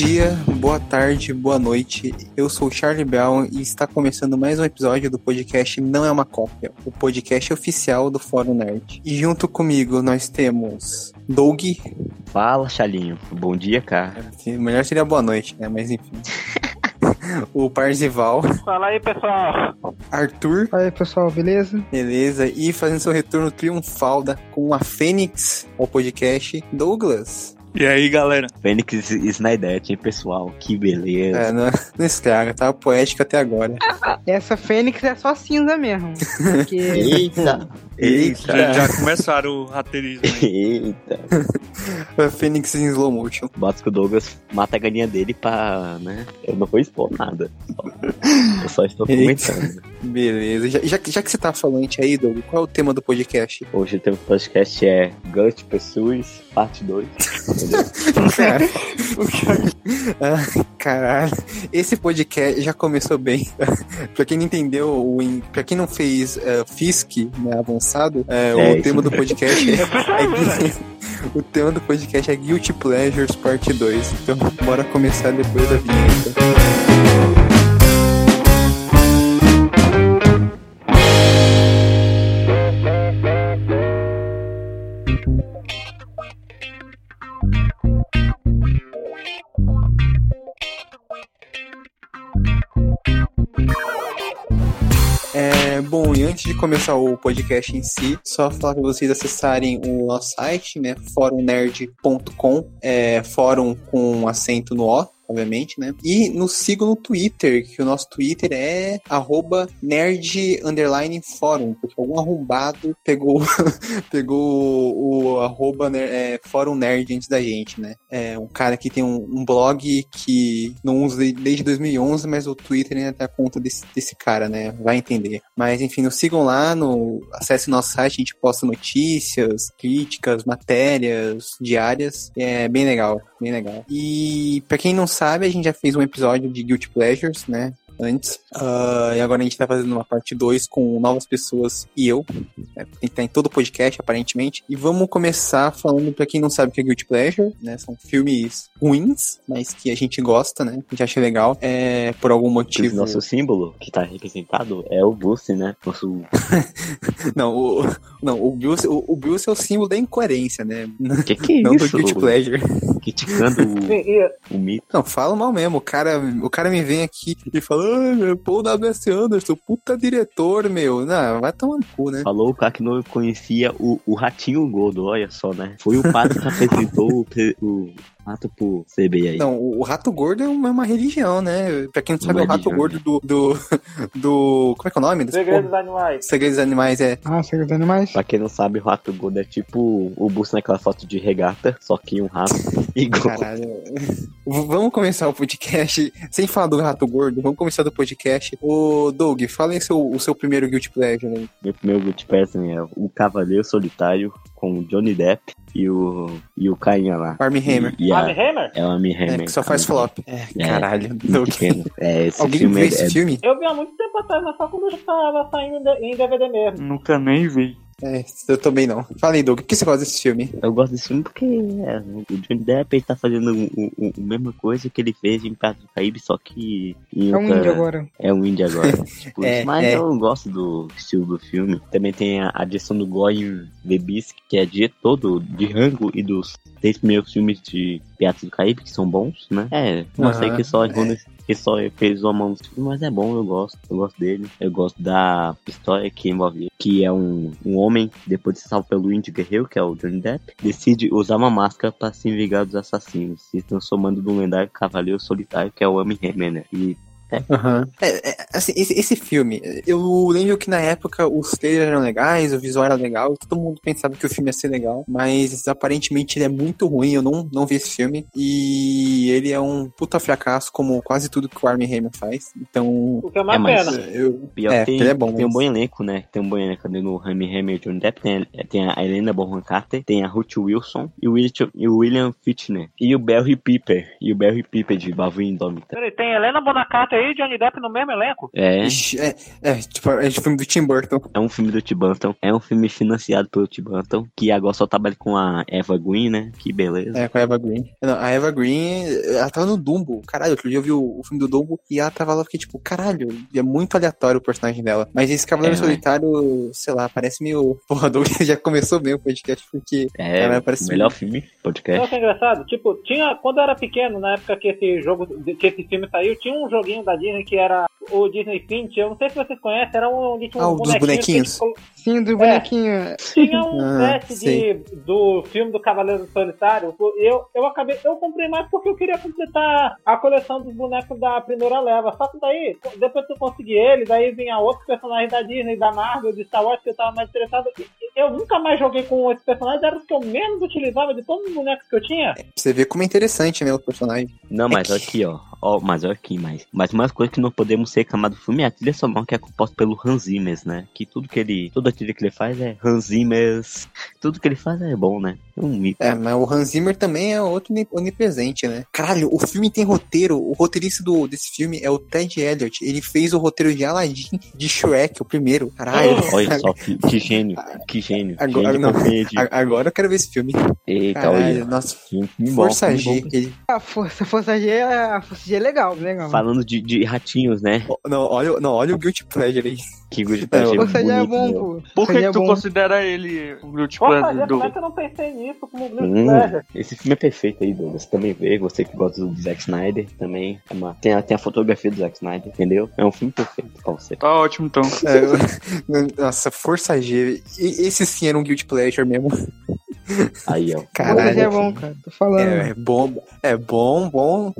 dia, boa tarde, boa noite. Eu sou o Charlie Brown e está começando mais um episódio do podcast Não é uma Cópia, o podcast oficial do Fórum Nerd. E junto comigo nós temos Doug. Fala, Chalinho. Bom dia, cara. Melhor seria boa noite, né? Mas enfim. o Parzival. Fala aí, pessoal. Arthur. Fala aí, pessoal, beleza? Beleza. E fazendo seu retorno triunfal da, com a Fênix ao podcast, Douglas. E aí, galera? Fênix Snydete, hein, pessoal? Que beleza. É, não, não estraga, tá poética até agora. Essa Fênix é só cinza mesmo. Porque... Eita! Eita! Já, já começaram o roteirismo aí. Eita! Fênix em slow motion. O Douglas mata a galinha dele pra, né? Eu não vou expor nada. Eu só estou Eita. comentando. Beleza. Já, já, já que você tá falante aí, Doug, qual é o tema do podcast? Hoje o tema do podcast é Ghost Pessoas, parte 2. Cara, ah, caralho. Esse podcast já começou bem. pra quem não entendeu, o, pra quem não fez uh, FISC né, avançado, é, É, o isso tema do podcast é, é- O tema do podcast é Guilty Pleasures Parte 2. Então, bora começar depois da vinheta. É, bom, e antes de começar o podcast em si, só falar para vocês acessarem o nosso site, né, forumnerd.com, é, fórum com acento no O, obviamente, né, e nos sigam no Twitter, que o nosso Twitter é arroba porque algum arrombado pegou, pegou o, arroba é, fórum nerd antes da gente, né, é um cara que tem um, um blog que não usa de- desde 2011, mas o Twitter ainda dá conta desse, desse cara, né? Vai entender. Mas enfim, nos sigam lá, no, acesse nosso site, a gente posta notícias, críticas, matérias diárias. É bem legal, bem legal. E pra quem não sabe, a gente já fez um episódio de Guilty Pleasures, né? Antes. Ah, e agora a gente tá fazendo uma parte 2 com novas pessoas e eu. É, tem que estar em todo o podcast, aparentemente. E vamos começar falando, pra quem não sabe o que é Guilty Pleasure, né? São filmes ruins, mas que a gente gosta, né? A gente acha legal. É, por algum O motivo. nosso símbolo que tá representado é o Bruce, né? Nosso Não, o, não, o Bruce, o, o Bruce é o símbolo da incoerência, né? que que é Não do isso? Guilty Pleasure. Criticando o, o mito. Não, fala mal mesmo. O cara, o cara me vem aqui e fala, meu, Paul W.S. Anderson, puta diretor, meu. Não, vai tomar no cu, né? Falou o cara que não conhecia o, o Ratinho Gordo, olha só, né? Foi o padre que apresentou o, o rato pro CB aí. Não, o, Rato Gordo é uma, é uma religião, né? Pra quem não sabe, Uma é o Rato religião, Gordo do, do, do... Como é que é o nome? desse Segredo povo? dos animais. Segredos dos Animais, é. Ah, você dos animais? Pra quem não sabe, o rato gordo é tipo o Bruce naquela foto de regata, só que um rato igual. Caralho. Vamos começar o podcast sem falar do Rato Gordo. Vamos começar do podcast. Ô, Doug, fala aí seu, o seu primeiro Guilty Pleasure aí. Meu primeiro Guilty Pleasure é o Cavaleiro Solitário com o Johnny Depp e o, e o Cainha lá. Armie Hammer. E, e a, Armie Hammer? é o Armie É, Hammer. que só faz flop. É, É. caralho. É, esse Alguém filme viu é, esse é- filme? Eu vi há muito tempo atrás, mas só quando já tava saindo em DVD mesmo. Nunca nem vi. É, eu também não. Fala aí, Doug, por que você gosta desse filme? Eu gosto desse filme porque é, o Johnny Depp ele tá fazendo o- o- a mesma coisa que ele fez em Piratas do Caribe, só que em É um outra- índio agora. É um índio agora. tipo, É, mas é. eu gosto do estilo do filme. Também tem a adição do Goy Lebis, que é de todo de Rango e dos três primeiros filmes de Piratas do Caribe, que são bons, né? É, não sei Aham, que só, é. Que só fez uma mão mas é bom, eu gosto. Eu gosto dele. Eu gosto da história que envolve que é um, um homem, depois de ser salvo pelo índio guerreiro, que é o Johnny Depp, decide usar uma máscara para se vingar dos assassinos, se transformando num lendário cavaleiro solitário, que é o Amy Hammer, né? E Aham. É, é, assim, esse, esse filme, eu lembro que na época os trailers eram legais, o visual era legal, todo mundo pensava que o filme ia ser legal, mas aparentemente ele é muito ruim, eu não, não vi esse filme, e ele é um puta fracasso, como quase tudo que o Armie Hammer faz, então... O que é uma É, pena. Eu, Pior é, tem, ele é bom, tem um mas- bom elenco, né? Tem um bom elenco ali no Rami Hammer e Johnny Depp. Tem, a- tem a Helena Bonham Carter, tem a Ruth Wilson e o William, e o William. E o Barry Piper. E o Barry Piper de Bavu Indômita. Peraí, tem Helena Bonacata aí, Johnny Depp no mesmo elenco? É, É, é, tipo, é tipo filme do Tim Burton. é um filme do Tim Burton. É um filme financiado pelo Tim Burton. Que agora só trabalha com a Eva Green, né? Que beleza. É, com a Eva Green. Não, a Eva Green, ela tava no Dumbo. Caralho, outro dia eu vi o, o filme do Dumbo e ela tava lá, fiquei tipo, caralho, é muito aleatório o personagem dela. Mas esse Cavaleiro É? Solitário, sei lá, parece meio. Porra, Doug já começou bem o podcast porque. É, Ela parece o melhor filme, podcast. Sabe o que é engraçado? Tipo, tinha. Quando eu era pequeno, na época que esse jogo, que esse filme saiu, tinha um joguinho da Disney que era o Disney Fint. Eu não sei se vocês conhecem, era um Ah, um o dos que bonequinhos? colo- Sim, do É. bonequinho. Tinha um Ah, set de, do filme do Cavaleiro Solitário. Eu, eu acabei. Eu comprei mais porque eu queria completar a coleção dos bonecos da primeira leva. Só que daí, depois que eu consegui ele, daí vinha outros personagens da Disney, da Marvel, de Star Wars que eu tava mais interessado. E Eu nunca mais joguei com esses personagens, era os que eu menos utilizava de todos os bonecos que eu tinha. Pra você ver como é interessante, né, o personagem. Não, mas olha aqui, ó. Ó mas olha aqui, mais. Mas uma coisa que não podemos ser reclamar do filme é a trilha sonora que é composta pelo Hans Zimmer, né? Que tudo que ele. Toda a trilha que ele faz é Hans Zimmer. Tudo que ele faz é bom, né? É um mito. É, mas o Hans Zimmer também é outro oni- onipresente, né? Caralho, o filme tem roteiro. O roteirista do, desse filme é o Ted Elliott. Ele fez o roteiro de Aladdin, de Shrek, o primeiro. Caralho. Olha só, que, que gênio. Que gênio. Agora gênio não. Agora eu quero ver esse filme. Eita, Caralho, olha. nossa, Filme, bom, Força filme G. bom. Ele... A força, a força G é, a força É legal, legal. Falando de, de ratinhos, né? Não, olha, não, olha o Guilty Pleasure aí. Que good É, achei Força G é bonito, bom, pô. Por que, G que é tu bom. considera ele o Guilty Pleasure do... como é que eu não pensei nisso como Guilty Hum, Pleasure? esse filme é perfeito aí, Douglas. Também vê, você que gosta do Zack Snyder também. É uma- tem, a, tem a fotografia do Zack Snyder, entendeu? É um filme perfeito pra você. Tá ótimo, então. É, nossa, Força G. Esse sim era um Guilty Pleasure mesmo. Aí, ó. Força G é Caralho. bom, cara. Tô falando. É, é bom, é bom, bom.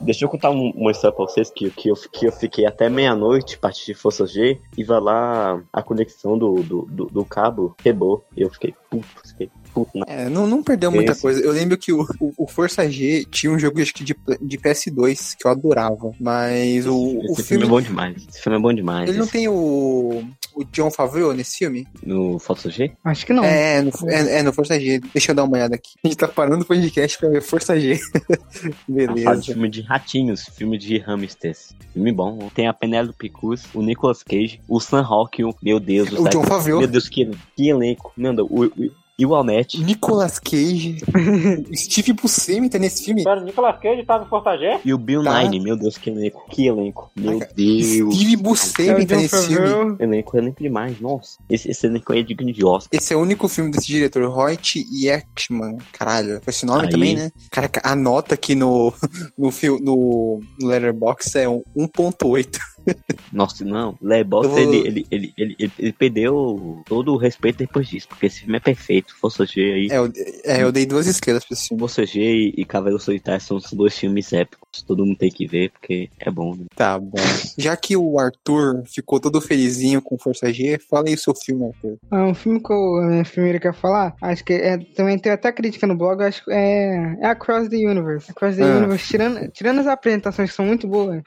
Deixa eu contar um- uma história pra vocês que, que, eu, que eu fiquei até meia-noite a partir de Força G e vai lá a conexão do, do, do, do cabo quebrou. E eu fiquei puto, fiquei puto. Na... É, não, não perdeu muita Esse. coisa. Eu lembro que o, o, o Força G tinha um jogo acho que de, de PS2 que eu adorava. Mas o, Esse o filme filme. é bom demais. Esse filme é bom demais. Ele não tem o, o John Favreau nesse filme? No Força G? Acho que não. É, no, é, é no Força G. Deixa eu dar uma olhada aqui. A gente tá parando o podcast pra ver Força G. Beleza. filme de ratinhos, filme de hamsters. Filme bom. Tem a Penélope Cruz, o Nicolas Cage, o Sam Rockwell, meu Deus do O céu. John Favreau. Meu Deus, que, que elenco. Meu Deus, o, o, e o Alnett. Nicolas Cage. Steve Buscemi tá nesse filme. Espera, o Nicolas Cage em Força G? E o Bill Tá. Nine, meu Deus, que elenco. Que elenco. Meu Caraca, Deus. Steve Buscemi tá nesse filme. Elenco, elenco demais. Nossa, esse, esse elenco aí é digno de Oscar. Esse é o único filme desse diretor, Hoyt Ekman. Caralho, foi esse nome Aí. também, né? Caraca, a nota aqui no, no, no, no Letterboxd é um 1.8. Nossa, não. Eu vou- ele, ele, ele, ele, ele, ele perdeu todo o respeito depois disso, porque esse filme é perfeito. Força G aí. É, eu, é, eu dei duas estrelas pra esse filme. Força G e, e Cavaleiro Solitário são os dois filmes épicos. Todo mundo tem que ver, porque é bom, né? Tá bom. Já que o Arthur ficou todo felizinho com Força G, fala aí o seu filme, Arthur. Ah, um filme que eu a minha primeira quer falar, acho que é, também tem até crítica no blog, acho que é, é Across the Universe. Across the Ah. Universe, tirando, tirando as apresentações que são muito boas,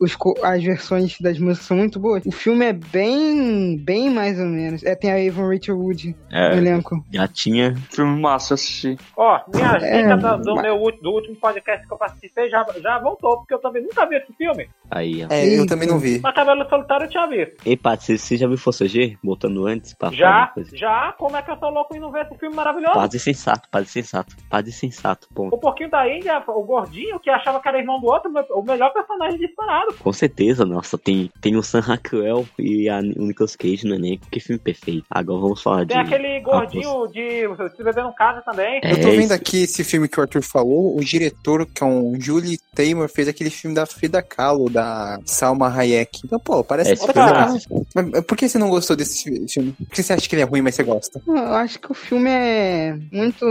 os, as versões das músicas são muito boas, o filme é bem, bem mais ou menos. É, tem a Avon Rachel Wood no É, elenco. já tinha. Filme massa, eu assisti. Ó, minha É, dica da- do, mas- meu, do último podcast que eu participei já, já voltou, porque eu também nunca vi esse filme. Aí, ó. É, eu Eita. também não vi. Mas Cabelo Solitário eu tinha visto. Ei, Paty, você, você já viu Força G? Botando antes pra Já, já, como é que eu sou louco e não ver esse filme maravilhoso? Padre sensato, padre sensato, padre sensato, ponto. O porquinho da Índia, o gordinho, que achava que era irmão do outro, o melhor personagem disparado. Com certeza, nossa, tem, tem o Sam Rockwell e a, o Nicolas Cage no elenco, que filme perfeito. Agora vamos falar de... Tem aquele gordinho de Se Beber no Casa também. É, Eu tô vendo isso. aqui esse filme que o Arthur falou, o diretor, que é um Julie Taymor, fez aquele filme da Frida Kahlo, da Salma Hayek. Então, pô, parece... É, esse é mas por que você não gostou desse filme? Por que você acha que ele é ruim, mas você gosta? Eu acho que o filme é muito,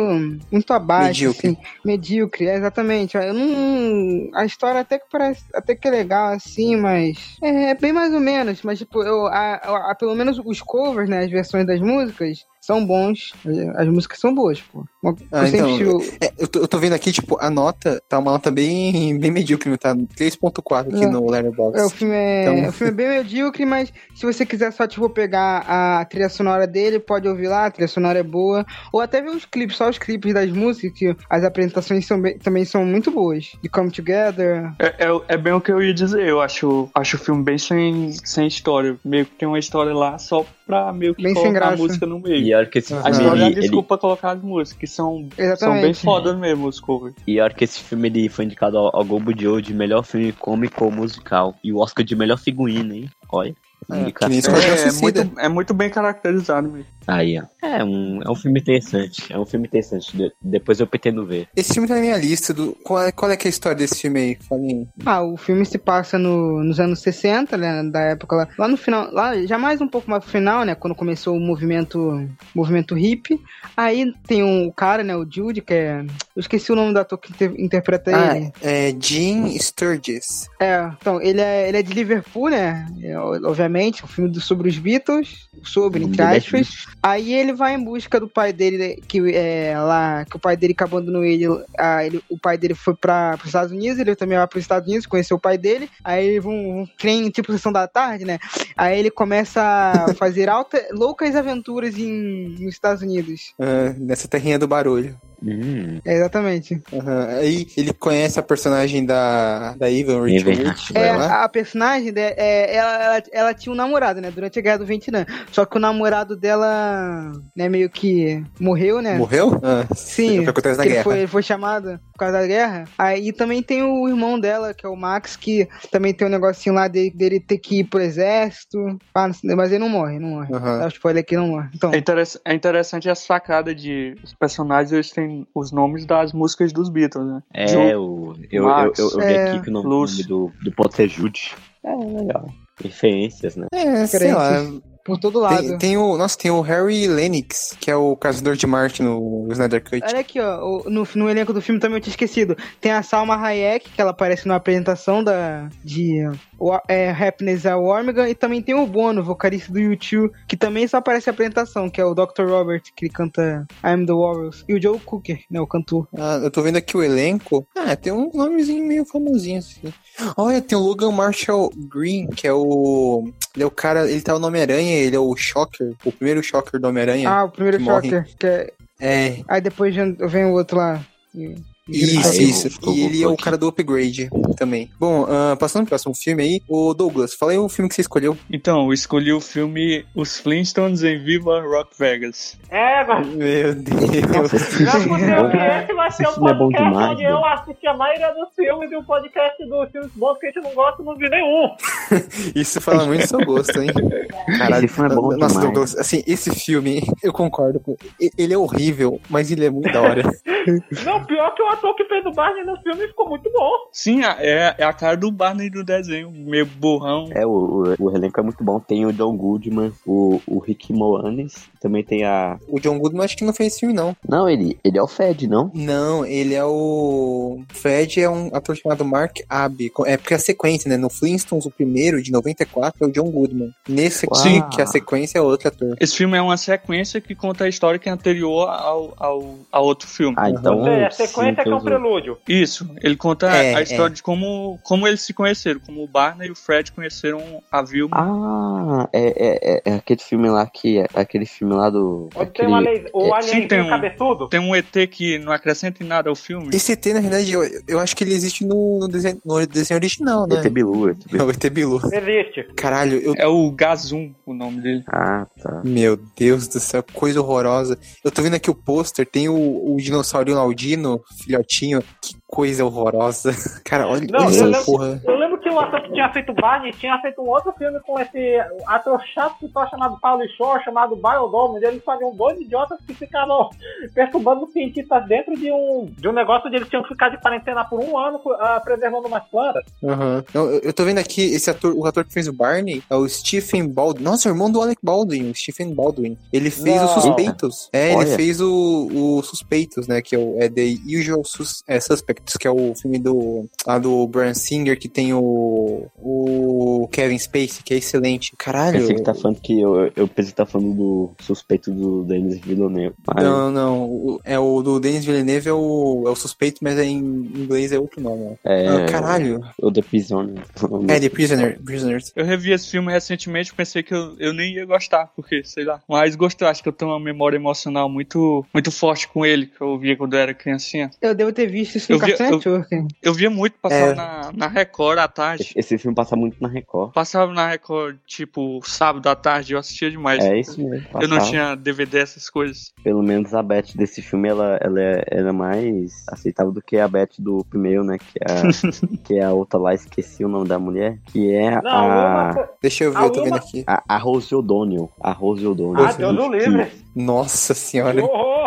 muito abaixo, Medíocre. assim, medíocre, é, exatamente. Eu não, a história até que parece, até que é legal, assim, mas é, bem mais ou menos. Mas tipo, eu, a, a- a- pelo menos os covers, né, as versões das músicas são bons. As músicas são boas, pô. Eu Ah, então, tive- É, eu, tô, eu tô vendo aqui, tipo, a nota tá uma nota bem, bem medíocre, tá? 3.4 aqui É. no Letterboxd. É, o filme é, Então- o filme é bem medíocre, mas se você quiser só, tipo, pegar a trilha sonora dele, pode ouvir lá, a trilha sonora é boa. Ou até ver os clipes, só os clipes das músicas, que as apresentações são bem- também são muito boas. De Come Together. É, é, é bem o que eu ia dizer. Eu acho, acho o filme bem sem, sem história. Meio que tem uma história lá só pra meio que Bem sem colocar a música no meio. E a hora que esse filme, é ele, ele- desculpa colocar as músicas, que são, são Exatamente. bem fodas mesmo, os covers. e a hora que esse filme ele foi indicado ao, ao Globo de Ouro de melhor filme cômico ou musical. E o Oscar de melhor figurinha, hein? Olha. É, É, é muito, é muito bem caracterizado mesmo. Aí, ó. É um, é um filme interessante. É um filme interessante. De- depois eu pretendo ver. Esse filme tá na minha lista. Do... Qual, é, qual é que é a história desse filme aí? Falem. Ah, o filme se passa no, nos anos 60, né? Da época lá. Lá no final, lá já mais um pouco mais pro final, né? Quando começou o movimento, movimento hippie. Aí tem um cara, né? O Jude, que é. Eu esqueci o nome do ator que inter- interpreta ele. Ah, é Gene Sturgis. É, então, ele é, ele é de Liverpool, né? É, obviamente, um filme sobre os Beatles, sobre, entre é aspas. Aí ele vai em busca do pai dele, né, que é lá, que o pai dele que abandonou ele, ah, ele o pai dele foi para os Estados Unidos, ele também vai para os Estados Unidos, conheceu o pai dele, aí eles vão, vão tipo sessão da tarde, né? Aí ele começa a fazer alta, loucas aventuras em, nos Estados Unidos. ah, nessa terrinha do barulho. Hum, É, exatamente. Aham. Aí ele conhece a personagem da, da Evan vai É, a personagem, né, é, ela, ela, ela tinha um namorado, né, durante a Guerra do Vietnã. Só que o namorado dela, né, meio que morreu, né? Morreu? Ah, Sim, o que acontece na guerra. foi, ele foi chamado por causa da guerra. Aí também tem o irmão dela, que é o Max, que também tem um negocinho lá dele, dele ter que ir pro exército. Ah, mas ele não morre, não morre. Aham. Dá um spoiler aqui, não morre. Então, É, interess- é interessante a sacada de os personagens eles têm os nomes das músicas dos Beatles, né? é, Ju- o, eu, eu, Max, eu, eu vi é, aqui que o nome, Lúcio. do, do pode ser Jude. É, legal. Referências, né? É, sei lá. Por todo lado. Tem, tem o, nossa, tem o Harry Lennox, que é o caçador de Marte no Snyder Cut. Olha aqui, ó, no, no elenco do filme também eu tinha esquecido. Tem a Salma Hayek, que ela aparece na apresentação da, de o- é, Happiness a Warmigan, e também tem o Bono, vocalista do YouTube, que também só aparece na apresentação, que é o Dr. Robert, que ele canta I'm the Warriors, e o Joe Cooker, né, o cantor. Ah, eu tô vendo aqui o elenco. Ah, tem um nomezinho meio famosinho assim. Olha, tem o Logan Marshall Green, que é o. Ele é o cara. Ele tá no Homem-Aranha, ele é o Shocker, o primeiro Shocker do Homem-Aranha. Ah, o primeiro. Shocker, que é... É, Aí depois vem o outro lá. E- isso, Aí, isso. E ele é o cara do Upgrade também. Bom, ah, passando pro próximo filme aí, o Douglas, fala aí o filme que você escolheu. Então, eu escolhi o filme Os Flintstones em Viva Rock Vegas. É, mas Meu Deus. não podia que esse vai ser um é bom podcast demais, onde eu assisti a maioria dos filmes e um podcast dos filmes bons que a gente não gosta não vi nenhum. Isso fala muito do seu gosto, hein? Esse filme é bom Nossa, demais. Douglas, assim, esse filme, eu concordo com. Ele é horrível, mas ele é muito da hora. Não, pior que o ator que fez o Barney no filme ficou muito bom. Sim, a- é, é a cara do Barney do desenho, meio burrão. É, o, o, o elenco é muito bom. Tem o John Goodman, o, o Rick Moanes, também tem a... O John Goodman acho que não fez esse filme, não. Não, ele, ele é o Fed, não? Não, ele é o. Fred é um ator chamado Mark Abbey. É porque a sequência, né? No Flintstones, o primeiro, de 94, é o John Goodman. Nesse aqui, Sim. que a sequência é outro ator. Esse filme é uma sequência que conta a história que é anterior ao, ao, ao outro filme. Ah, então... Ou seja, a sim, sequência que é um prelúdio. Isso, ele conta É, a história é. de como, como eles se conheceram, como o Barney e o Fred conheceram a Vilma. Ah, é, é, é, é aquele filme lá que... É aquele filme lá do... Aquele... tem uma lei, o é, alien sim, tem um- cabeçudo. Tem um ET que não acrescenta em nada ao filme. Esse ET, na verdade, eu, eu acho que ele existe no, no desenho, no desenho original, né? ET Bilu, ET É Bilu. o ET Bilu. Existe. Caralho, eu. É o Gazum, o nome dele. Ah, tá. Meu Deus do céu, coisa horrorosa. Eu tô vendo aqui o pôster, tem o, o dinossaurinho Aldino, filhotinho. Que coisa horrorosa. Cara, olha, Não, olha eu lembro- porra. Eu lembro que o ator que tinha feito Barney tinha feito um outro filme com esse ator chato que só chamado Paulo Shaw, chamado Biodome, onde eles faziam dois idiotas que ficavam perturbando os cientistas dentro de um, de um negócio onde eles tinham que ficar de quarentena por um ano ah, preservando umas plantas. Aham. Não, eu, eu tô vendo aqui, esse ator, o ator que fez o Barney é o Stephen Baldwin. Nossa, o irmão do Alec Baldwin, o Stephen Baldwin. Ele fez Não. os Suspeitos. É, ele Olha. fez o, o Suspeitos, né? Que é o é The Usual Sus- é, Suspects, que é o filme do, lá do Brian Singer, que tem o o, o Kevin Spacey, que é excelente. Caralho. Pensei que tá falando que eu, eu pensei que tá falando do suspeito do Denis Villeneuve. Mas Não, não. o- É o do Denis Villeneuve é o, é o suspeito, mas é em inglês é outro nome. ó. é. Ah, caralho. O The Prisoner. É The Prisoner, Prisoners. Eu revi esse filme recentemente pensei que eu, eu nem ia gostar, porque, sei lá. Mas gostei, acho que eu tenho uma memória emocional muito, muito forte com ele, que eu via quando eu era criancinha. Eu devo ter visto isso no Eu vi- Cartoon eu-. Eu via muito passar É. na, na Record à tarde. Esse filme passa muito na Record. Passava na Record, tipo, sábado à tarde, eu assistia demais. É isso mesmo. Eu não passava. tinha DVD, essas coisas. Pelo menos a Beth desse filme, ela, ela é, era mais aceitável do que a Beth do primeiro, né? Que é a, que é a outra lá, esqueci o nome da mulher. Que é Não, a, uma... Deixa eu ver, A eu tô vendo uma- aqui. a, a Rose O'Donnell. A Rose O'Donnell. Ah, Deus o livre. Nossa senhora.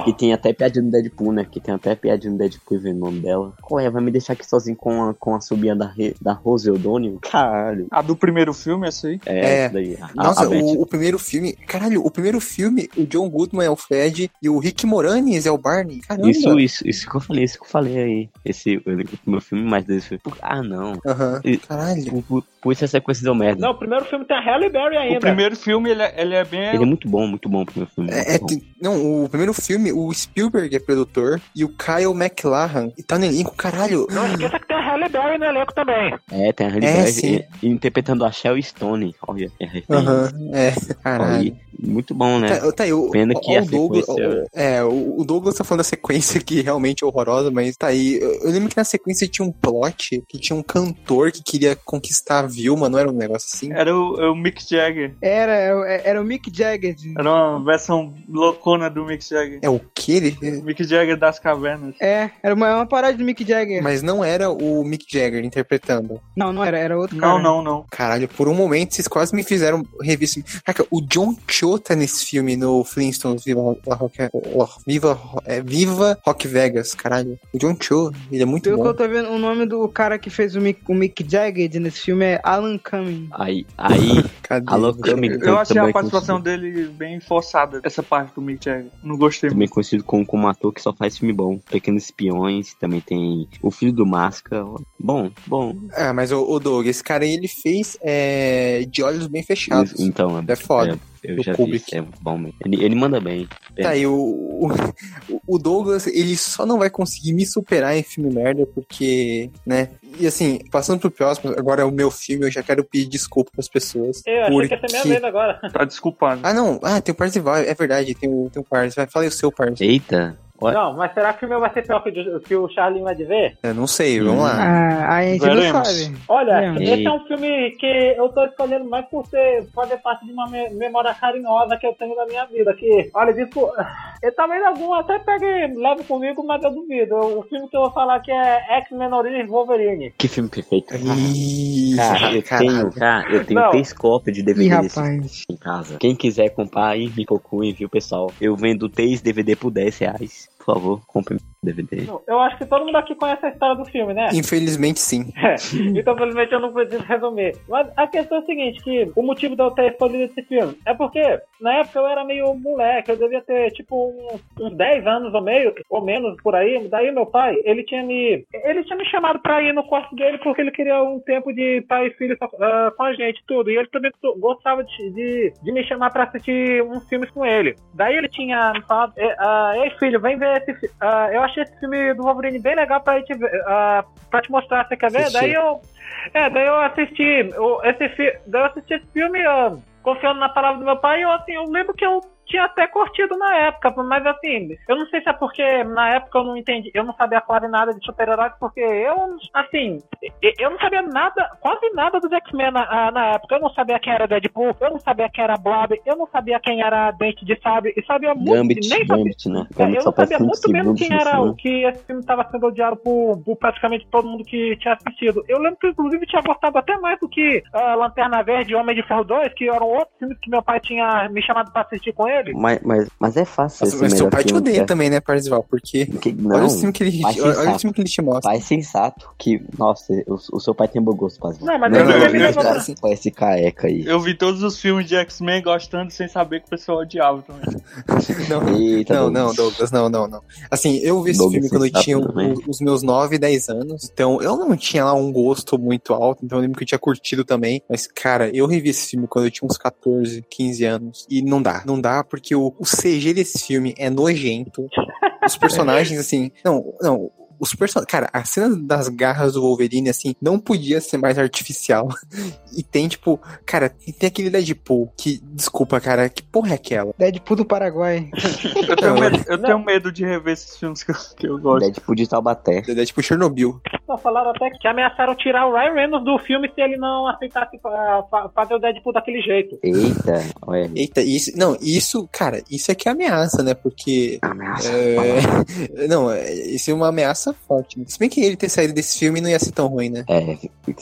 Que tem até piadinha no Deadpool, né? Que tem até piadinha no Deadpool vendo o nome dela. Qual é? Vai me deixar aqui sozinho com a, com a subinha da, Re- da Rose O'Donnell? Caralho. A do primeiro filme, essa aí. É, É. essa daí. A, Nossa, a Beth. o, o primeiro filme. Caralho, o primeiro filme, o John Goodman é o Fred e o Rick Moranis é o Barney. Caramba. Isso, isso, isso que eu falei, isso que eu falei aí. Esse, meu filme mais desse filme. Ah, não. Aham. E- Caralho. Por, por, por isso a sequência deu merda. Não, o primeiro filme tem a Halle Berry ainda. O primeiro filme, ele é, ele é bem. Ele é muito bom, muito bom o primeiro filme. É, é, não, o primeiro filme, o Spielberg é produtor e o Kyle MacLachlan e tá no elenco, caralho. Não esqueça que tem a Halle Berry no elenco também. É, tem a Halle É, Berry sim. e- interpretando a Shell Stone. Olha, é. Aham, é, caralho. Olha, muito bom, né? Tá, tá aí, o, Pena que ó, a o Douglas, sequência- ó, é, o, o Douglas tá falando da sequência que realmente é horrorosa, mas tá aí. Eu, eu lembro que na sequência tinha um plot que tinha um cantor que queria conquistar a Vilma, não era um negócio assim? Era o, é o Mick Jagger. Era, era, era o Mick Jagger. Era uma versão loucona do Mick Jagger. É o que ele? Mick Jagger das cavernas. É, era uma, uma parada do Mick Jagger. Mas não era o Mick Jagger interpretando. Não, não era, era outro cara. Não, não, não. Caralho, por um momento vocês quase me fizeram revista. Caraca, o John Cho tá nesse filme no Flintstones Viva La Rock, La- Viva, é, Viva Rock Vegas, caralho. O John Cho, ele é muito Pelo que bom. eu tô vendo, o nome do cara que fez o Mick, o Mick Jagger nesse filme é Alan Cumming. Aí, aí, Cadê? Alô, Kami, Eu achei a também participação conhecido, dele bem forçada, essa parte do Mick Jagger. Não gostei também muito. conhecido como, como um ator que só faz filme bom. Pequenos Espiões, também tem O Filho do Máscara. Bom, bom. Ah, mas o, o Doug, esse cara aí, ele fez é, De Olhos Bem Fechados. Então, É foda. eu Do já Kubrick. vi, é muito bom mesmo. Ele, ele manda bem. Tá aí, o, o, o Douglas, ele só não vai conseguir me superar em filme merda, porque, né? E assim, passando pro próximo, agora é o meu filme, eu já quero pedir desculpa pras pessoas. Eu achei porque... que ia ser minha vez agora. Tá desculpado. Ah, não, ah, tem o Parzival, é verdade, tem o, tem o Parzival. Fala aí o seu Parzival. Eita, Não, mas será que o meu vai ser pior que o, que o Charlie vai ver? Eu não sei, vamos Hum. lá. Ah, a gente Veremos. não sabe. Olha, esse é um filme que eu tô escolhendo mais por ser, fazer parte de uma me- memória carinhosa que eu tenho da minha vida. Que, olha, disso. Eu talvez algum até pegue, leve comigo, mas eu duvido. O filme que eu vou falar aqui é X-Men Origins Wolverine. Que filme perfeito. Ih, Cara, eu caralho. tenho, cara, eu tenho Não. três cópias de DVD Ih, desse rapaz. em casa. Quem quiser comprar aí, me procure, viu, pessoal? Eu vendo três DVD por 10 reais. Favor, compre DVD. Não, Eu acho que todo mundo aqui conhece a história do filme, né? Infelizmente sim. então, felizmente, eu não preciso resumir. Mas a questão é a seguinte, que o motivo de eu ter escolhido esse filme é porque, na época, eu era meio moleque, eu devia ter, tipo, uns, uns 10 anos ou meio, ou menos, por aí. Daí, meu pai, ele tinha me... Ele tinha me chamado pra ir no quarto dele porque ele queria um tempo de pai e filho ah, com a gente, tudo. E ele também gostava de, de, de me chamar pra assistir uns filmes com ele. Daí ele tinha me falado, "Eh, ah, ei, filho, vem ver esse filme. eu achei esse filme do Wolverine bem legal pra, te, ver, ah, pra te mostrar, você quer ver? Assistir. Daí eu... É, daí eu assisti, eu, esse, daí eu assisti esse filme ah, confiando na palavra do meu pai e eu, assim, eu lembro que eu tinha até curtido na época, mas assim, eu não sei se é porque na época eu não entendi, eu não sabia quase nada de super-heróis, porque eu, assim, eu não sabia nada, quase nada dos X-Men na, ah, na época. Eu não sabia quem era Deadpool, eu não sabia quem era Blob, eu não sabia quem era Dente de Sabre, e sabia muito, Gambit, nem sabia, Gambit, né? é, Gambit eu não sabia muito menos quem era o que esse filme estava sendo odiado por, por praticamente todo mundo que tinha assistido. Eu lembro que, inclusive, tinha gostado até mais do que ah, Lanterna Verde e Homem de Ferro 2, que eram outros filmes que meu pai tinha me chamado para assistir com ele. Mas, mas, mas é fácil. Nossa, mas seu pai te odeia também, né, Parzival? Porque Que- olha não, o filme que ele, olha, o filme que ele te mostra. pai sensato que, nossa, o, o seu pai tem bom gosto, quase. Não, mas eu- eu- esse eu- cara, pai, esse caeca aí. Eu vi todos os filmes de X-Men gostando sem saber que o pessoal odiava também. Não, Eita, não, não, Douglas. Douglas, não, não, não. Assim, eu vi esse Douglas filme quando eu tinha o- os meus 9, 10 anos. Então, eu não tinha lá um gosto muito alto, então eu lembro que eu tinha curtido também. Mas, cara, eu revi esse filme quando eu tinha uns 14, 15 anos. E não dá. Não dá porque o, o CG desse filme é nojento. Os personagens, assim. Não, não. Os personagens. Cara, a cena das garras do Wolverine, assim, não podia ser mais artificial. E tem, tipo, cara, tem aquele Deadpool que. Desculpa, cara, que porra é aquela? Deadpool do Paraguai. Eu tenho, Não, medo, eu tenho medo de rever esses filmes que eu, que eu gosto. Deadpool de Taubaté. Deadpool Chernobyl. Não, falaram até que ameaçaram tirar o Ryan Reynolds do filme se ele não aceitasse fa- fa- fazer o Deadpool daquele jeito. Eita, olha. Eita, isso. Não, isso, cara, isso é que é ameaça, né? Porque. Ameaça. É, não, é- isso é uma ameaça forte. Né? Se bem que ele ter saído desse filme não ia ser tão ruim, né? É,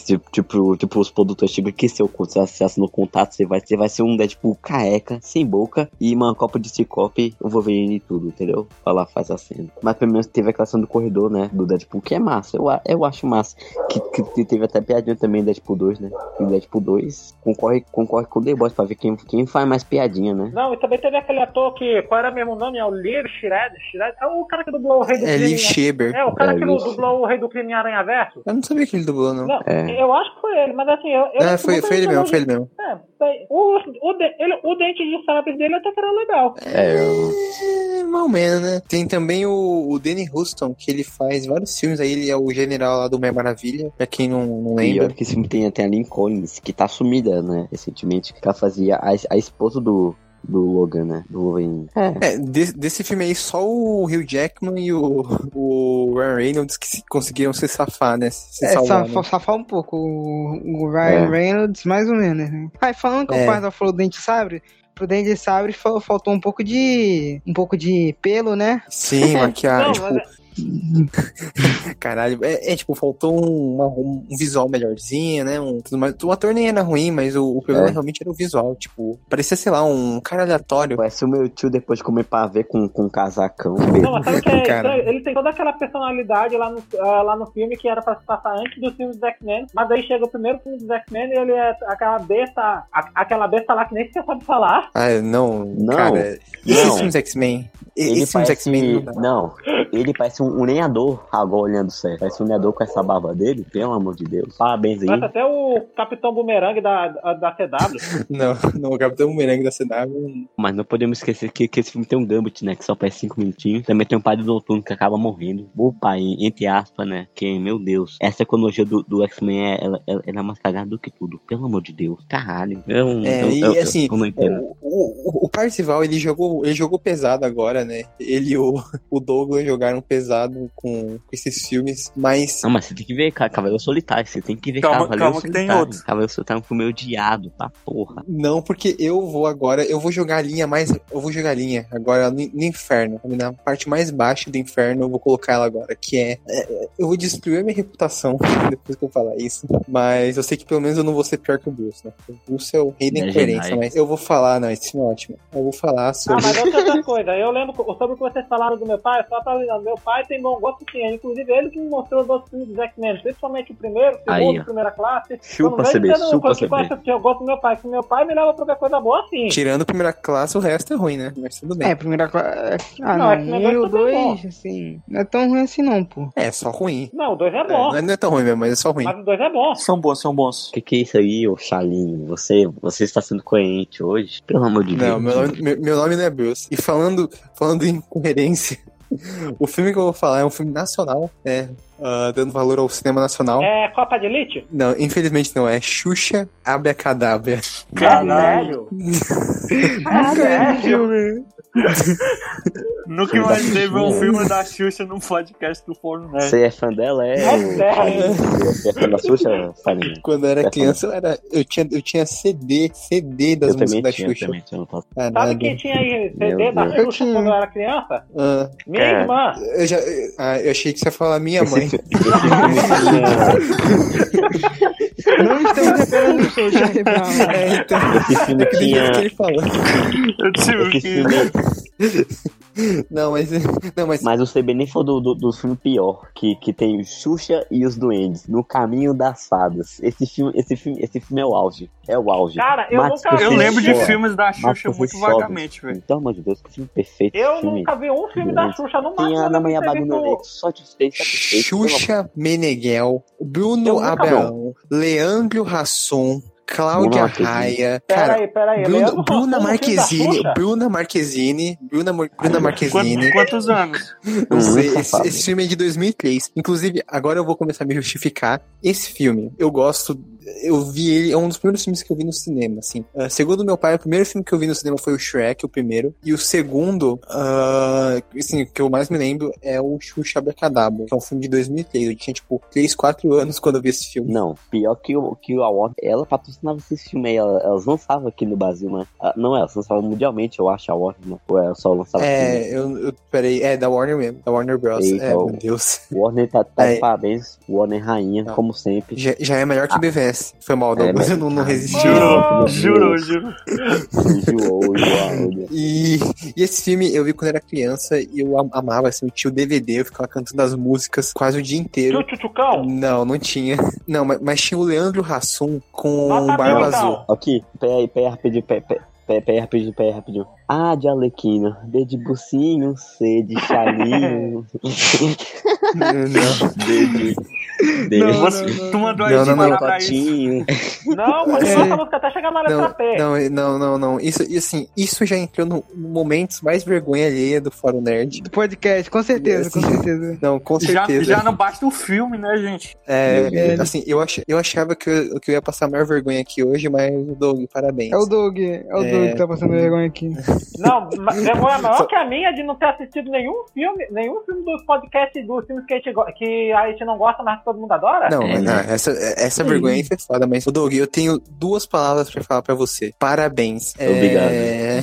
tipo, tipo, tipo os produtores tipo que se você se assinou contato, você vai, você vai ser um Deadpool caeca, sem boca e uma copa de cicope, o Wolverine e tudo, entendeu? Vai lá, faz a cena. Mas pelo menos teve aquela cena do corredor, né? Do Deadpool, que é massa. Eu, eu acho massa. Que, que teve até piadinha também em Deadpool 2, né? E Deadpool 2 concorre, concorre com o The Boys pra ver quem, quem faz mais piadinha, né? Não, e também teve aquele ator que, qual era mesmo o nome? É o Shred? Shred? É o cara que dublou o Rei do É. Liv Schreiber. É, o cara É, que Liv- dublou o Rei do Crime em Aranha Verso. Eu não sabia que ele dublou, não. Não, É. eu acho que foi ele, mas assim, eu. eu É, foi, foi ele mesmo, foi ele mesmo. É, foi- o, o, de- ele- o dente de sabre dele até que era legal. É, eu- É, mal menos, né? Tem também o, o Danny Houston, que ele faz vários filmes aí, ele é o general lá do Mulher Maravilha, pra quem não, não E lembra. olha que esse filme tem até a Lynn Collins, que tá sumida, né, recentemente, que ela fazia a, a esposa do, do Logan, né, do Wolverine. É, É, de- desse filme aí, só o Hugh Jackman e o, o Ryan Reynolds que se- conseguiram se safar, né? Se É, salvar, né? safar um pouco. O, o Ryan É. Reynolds, mais ou menos. Né? Aí, falando que É. o Parza falou do Dente Sabre, pro Dente de Sabre fal- faltou um pouco de. um pouco de pelo, né? Sim, maquiagem, Não, tipo, mas caralho, é, é, tipo, faltou um, um visual melhorzinho, né? Um, tudo mais. O ator nem era ruim, mas o, o problema É. realmente era o visual, tipo, parecia, sei lá, um cara aleatório. parece o meu tio depois de comer pavê com, com um casacão. Não, mas sabe que é Cara. estranho? Ele tem toda aquela personalidade lá no, ah, lá no filme que era pra se passar antes dos filmes dos X-Men, mas aí chega o primeiro filme dos X-Men e ele é aquela besta, a- aquela besta lá que nem você sabe falar. Ah, não, Não, cara. Não. filmes X-Men. e- Ele Esses filmes parece... X-Men. Não, ele parece um, um lenhador, agora olhando certo. Parece um lenhador com essa barba dele, pelo amor de Deus. Parabéns aí. Parece até o Capitão Boomerang da, da, da CW. Não, não, o Capitão Merengue da CW. Mas não podemos esquecer que, que esse filme tem um Gambit, né? Que só parece 5 minutinhos. Também tem um pai do Noturno que acaba morrendo. O pai, entre aspas, né? Que, meu Deus. Essa ecologia do, do X-Men, é, ela, ela, ela é mais cagada do que tudo. Pelo amor de Deus. Caralho. Eu, É, eu, e eu, assim, eu entendo. O, o, o Parcival, ele jogou, ele jogou pesado agora, né? Ele e o, o Douglas jogaram pesado com, com esses filmes, mas Não, mas você tem que ver Ca- Cavaleiro Solitário. Você tem que ver Calma- Cavaleiro calma que tem Solitário. outro. Cavaleiro Solitário é um filme odiado, tá porra. não, porque eu vou agora, eu vou jogar a linha mais, eu vou jogar a linha agora no, no inferno, na parte mais baixa do inferno, eu vou colocar ela agora, que é, é, eu vou destruir a minha reputação depois que eu falar isso, mas eu sei que pelo menos eu não vou ser pior que o Bruce, né? O Bruce é o rei da É incoerência, mas eu vou falar, não, esse filme é ótimo, eu vou falar Ah, sobre... mas outra, outra coisa, eu lembro sobre o que vocês falaram do meu pai, só pra avisar, meu pai tem bom gosto sim, inclusive ele que me mostrou os outros filmes dos X-Men, principalmente o primeiro, o segundo, primeira classe. Chupa, CB, chupa, CB. eu gosto do meu pai, que meu pai me leva pra ver coisa boa sim. Tirando a primeira classe, o resto é ruim, né? Mas tudo bem. É, primeira classe. Ah, Não, não, é que o e negócio o tá bom. dois, assim, não é tão ruim assim não, pô. É, só ruim. Não, o dois é É, bom, não é- não é tão ruim mesmo, mas é só ruim. mas o dois é bom. São bons, são bons. O que, que é isso aí, ô Chalinho? Você, você está sendo coerente hoje? Pelo amor de Não, Deus. meu nome, meu, meu nome não é Bruce. E falando, falando em coerência, o filme que eu vou falar é um filme nacional, né? Ah, dando valor ao cinema nacional. É Copa de Elite? Não, infelizmente não, é Xuxa Abracadabra. Caralho. É, filme. Nunca imaginei ver um filme da Xuxa num podcast do Fórum Nerd. Você é fã dela, é? É? Você é fã da Xuxa? Quando eu era Essa- criança, eu, era, eu, tinha, eu tinha CD, CD das Eu músicas da tinha, Xuxa. também tinha. Sabe quem tinha aí CD Meu da Deus. Eu Xuxa tinha. quando eu era criança? Ah, Minha É. irmã. eu, já, ah, eu achei que você ia falar minha mãe. Não estamos reparando no show, Charlie Brown. É, então. Esse filme tinha. que ele falou. Eu tive Esse que. Não, mas. Não, mas. mas o CB nem foi do, do, do filme pior, que, que tem o Xuxa e os Duendes, no caminho das fadas. Esse filme, esse filme, esse filme é o auge. É o auge. Cara, eu Max, nunca Eu lembro de filmes da Xuxa você muito vagamente, velho. Pelo amor de Deus, que filme perfeito. Eu filme. nunca vi um filme da Xuxa no máximo. Tem Ana Maria só de amor- Xuxa Meneghel, Bruno Abraão, Leandro Rasson, Cláudia. Raia. Cara, Peraí, peraí. Bruna, Bruna filme da Marquezine? Bruna Marquezine, Bruna, Bruna Quantos, Marquezine. quantos anos? Não sei, esse, esse filme é de 2003. Inclusive, agora eu vou começar a me justificar. Esse filme, eu gosto. Eu vi ele, é um dos primeiros filmes que eu vi no cinema, assim. Ah, segundo meu pai, o primeiro filme que eu vi no cinema foi o Shrek, o primeiro. E o segundo, ah, assim, que eu mais me lembro é o Xuxa Abracadabra, que é um filme de 2003. Eu tinha, tipo, 3, 4 anos quando eu vi esse filme. Não, pior que o, que a Warner, ela patrocinava esse filme aí, ela- elas lançavam aqui no Brasil, né? Ah, Não, elas lançavam mundialmente, eu acho, a Warner, né? Ou ela só lançava aqui. É, eu, eu. Peraí, é da Warner mesmo, da Warner Bros. Eita, é, meu Deus. Warner tá, tá É. parabéns, Warner rainha, Não. como sempre. Já, já é melhor que BVS. Foi mal, É, mas- eu não, não resisti. Jurou, jurou, jurou. Enjoou, enjoou. E, e esse filme eu vi quando era criança e eu am- amava, assim, eu tinha o DVD, eu ficava cantando as músicas quase o dia inteiro. Tchu, Tchuchucão? Não, não tinha. Não, mas, mas tinha o Leandro Hassum com o Barba. Azul. Aqui, peraí, peraí, rapidinho, peraí. Peraí, peraí, rapidinho, peraí, rapidinho. Ah, de Alequino, D de Bucinho, C de Chalinho, Não. D de... D Não, Você, não, não. tu mandou Não, não, não. Não, continua É. essa música até chegar na letra Não, P. não, não, não, não. Isso, assim, isso já entrou no, momentos mais vergonha alheia do Fórum Nerd. Do podcast, com certeza, com certeza. Não, com Já, certeza. já não basta o filme, né, gente? É, É. assim, eu, ach, eu achava que eu, que eu ia passar maior vergonha aqui hoje, mas, Doug, parabéns. É o Doug, é o É. Doug que tá passando vergonha aqui. Não, vergonha maior que a minha de não ter assistido nenhum filme, nenhum filme dos podcasts dos filmes que a gente, que a gente não gosta, mas que todo mundo adora. Não, É, mas, né? não, essa, essa vergonha foi foda, mas, Doug, eu tenho duas palavras pra falar pra você. Parabéns. Obrigado. É,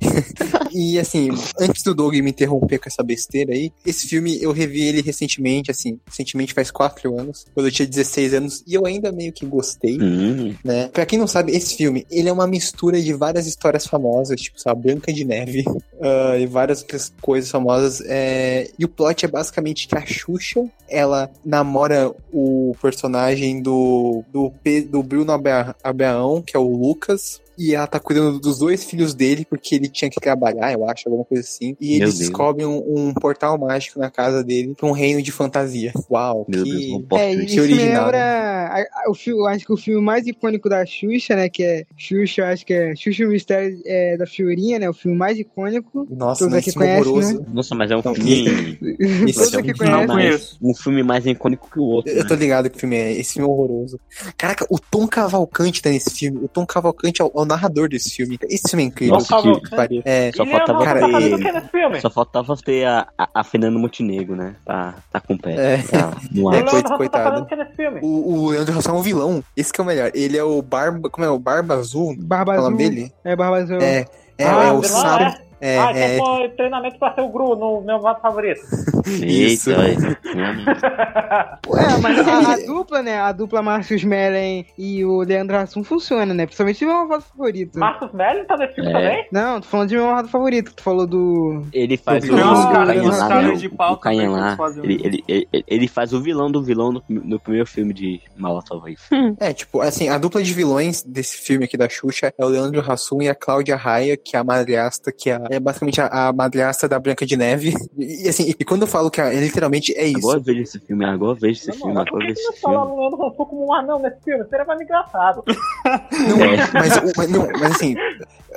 E assim, antes do Doug me interromper com essa besteira aí, esse filme eu revi ele recentemente, assim, recentemente faz quatro anos, quando eu tinha 16 anos, e eu ainda meio que gostei, Hum, né? Pra quem não sabe, esse filme, ele é uma mistura de várias histórias famosas, tipo, sabe, Branca de Neve, ah, e várias outras coisas famosas, é, e o plot é basicamente que a Xuxa, ela namora o personagem do, do, do Bruno Abra- Abraão, que é o Lucas, e ela tá cuidando dos dois filhos dele, porque ele tinha que trabalhar, eu acho, alguma coisa assim. E Meu eles Deus. descobrem um, um portal mágico na casa dele pra um reino de fantasia. Uau, meu que... Deus, não posso É, isso original, lembra a- a- o filme, acho que o filme mais icônico da Xuxa, né, que é Xuxa, acho que é Xuxa e o Mistério é, da Fiorinha, né, o filme mais icônico. Nossa, Todos mas aqui filme conhecem, horroroso. Nossa, mas é um Então, filme. Isso é um filme mais- um filme mais icônico que o outro. Eu né? tô ligado que o filme é. Esse filme é horroroso. Caraca, o Tom Cavalcante tá nesse filme. O Tom Cavalcante é o, é o narrador desse filme. Esse filme é incrível. Nossa, Que que- pariu. É, Só e faltava cara? Só faltava ter a, a, a Fernanda Montenegro, né? Tá, tá com o pé. É. Tá, no O ar. É, coit- tá coitado. o o, Leandro Hassum é um vilão. Esse que é o melhor. Ele é o Barba. Como é? O Barba Azul? Barba Qual é o nome Azul. dele? É, Barba Azul. É. É, Ah, é o sapo. É? É, ah, é, então foi treinamento pra ser o Gru no meu modo favorito. isso. Eita, olha. Hum, É, mas a, a dupla, né, a dupla Marcus Mellen e o Leandro Hassum funciona, né, principalmente meu modo favorito. Marcos Melli tá nesse filme É. também? Não, tô falando de meu modo favorito, que tu falou do... Ele faz o, uns o né? de O- pau o lá. Ele, ele, ele, ele faz o vilão do vilão no, no primeiro filme de Mala Favorito. É, tipo, assim, a dupla de vilões desse filme aqui da Xuxa é o Leandro Hassum e a Cláudia Raia, que é a madrasta, que é, é basicamente a, a madrasta da Branca de Neve. E, assim, e quando eu falo que é, literalmente é isso. Agora eu vejo esse filme, agora eu vejo esse Não, filme, agora vejo esse não fala filme. no Leandro Hassum como um anão nesse filme? Seria mais engraçado. Não, É. mas, mas, não, mas assim,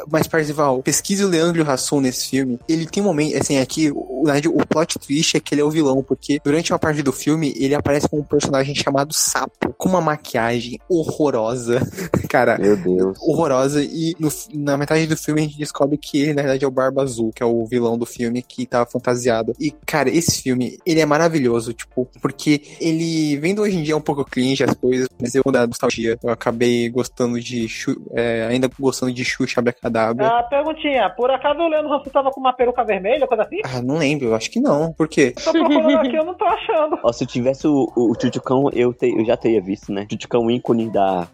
mas Parzival, pesquise o Leandro Hassum nesse filme. Ele tem um momento, assim, aqui, o, na verdade, o plot twist é que ele é o vilão, porque durante uma parte do filme, ele aparece com um personagem chamado Sapo, com uma maquiagem horrorosa. Cara, Meu Deus. horrorosa e no- na metade do filme a gente descobre que ele na verdade é o Barba Azul, que é o vilão do filme que tava fantasiado. E cara, esse filme, ele é maravilhoso, tipo, porque ele vendo hoje em dia é um pouco cringe as coisas, mas eu da nostalgia, eu acabei gostando de é, ainda gostando de Xuxa Abracadabra Cadabra. Ah, perguntinha, por acaso o Leandro Hansu tava com uma peruca vermelha, coisa assim? Ah, não lembro, eu acho que não. Por quê? Tô procurando aqui, eu não tô achando. Ó, se eu tivesse o, o, o Chuchucão, eu, te- eu já teria visto, né? Chuchucão ícone da,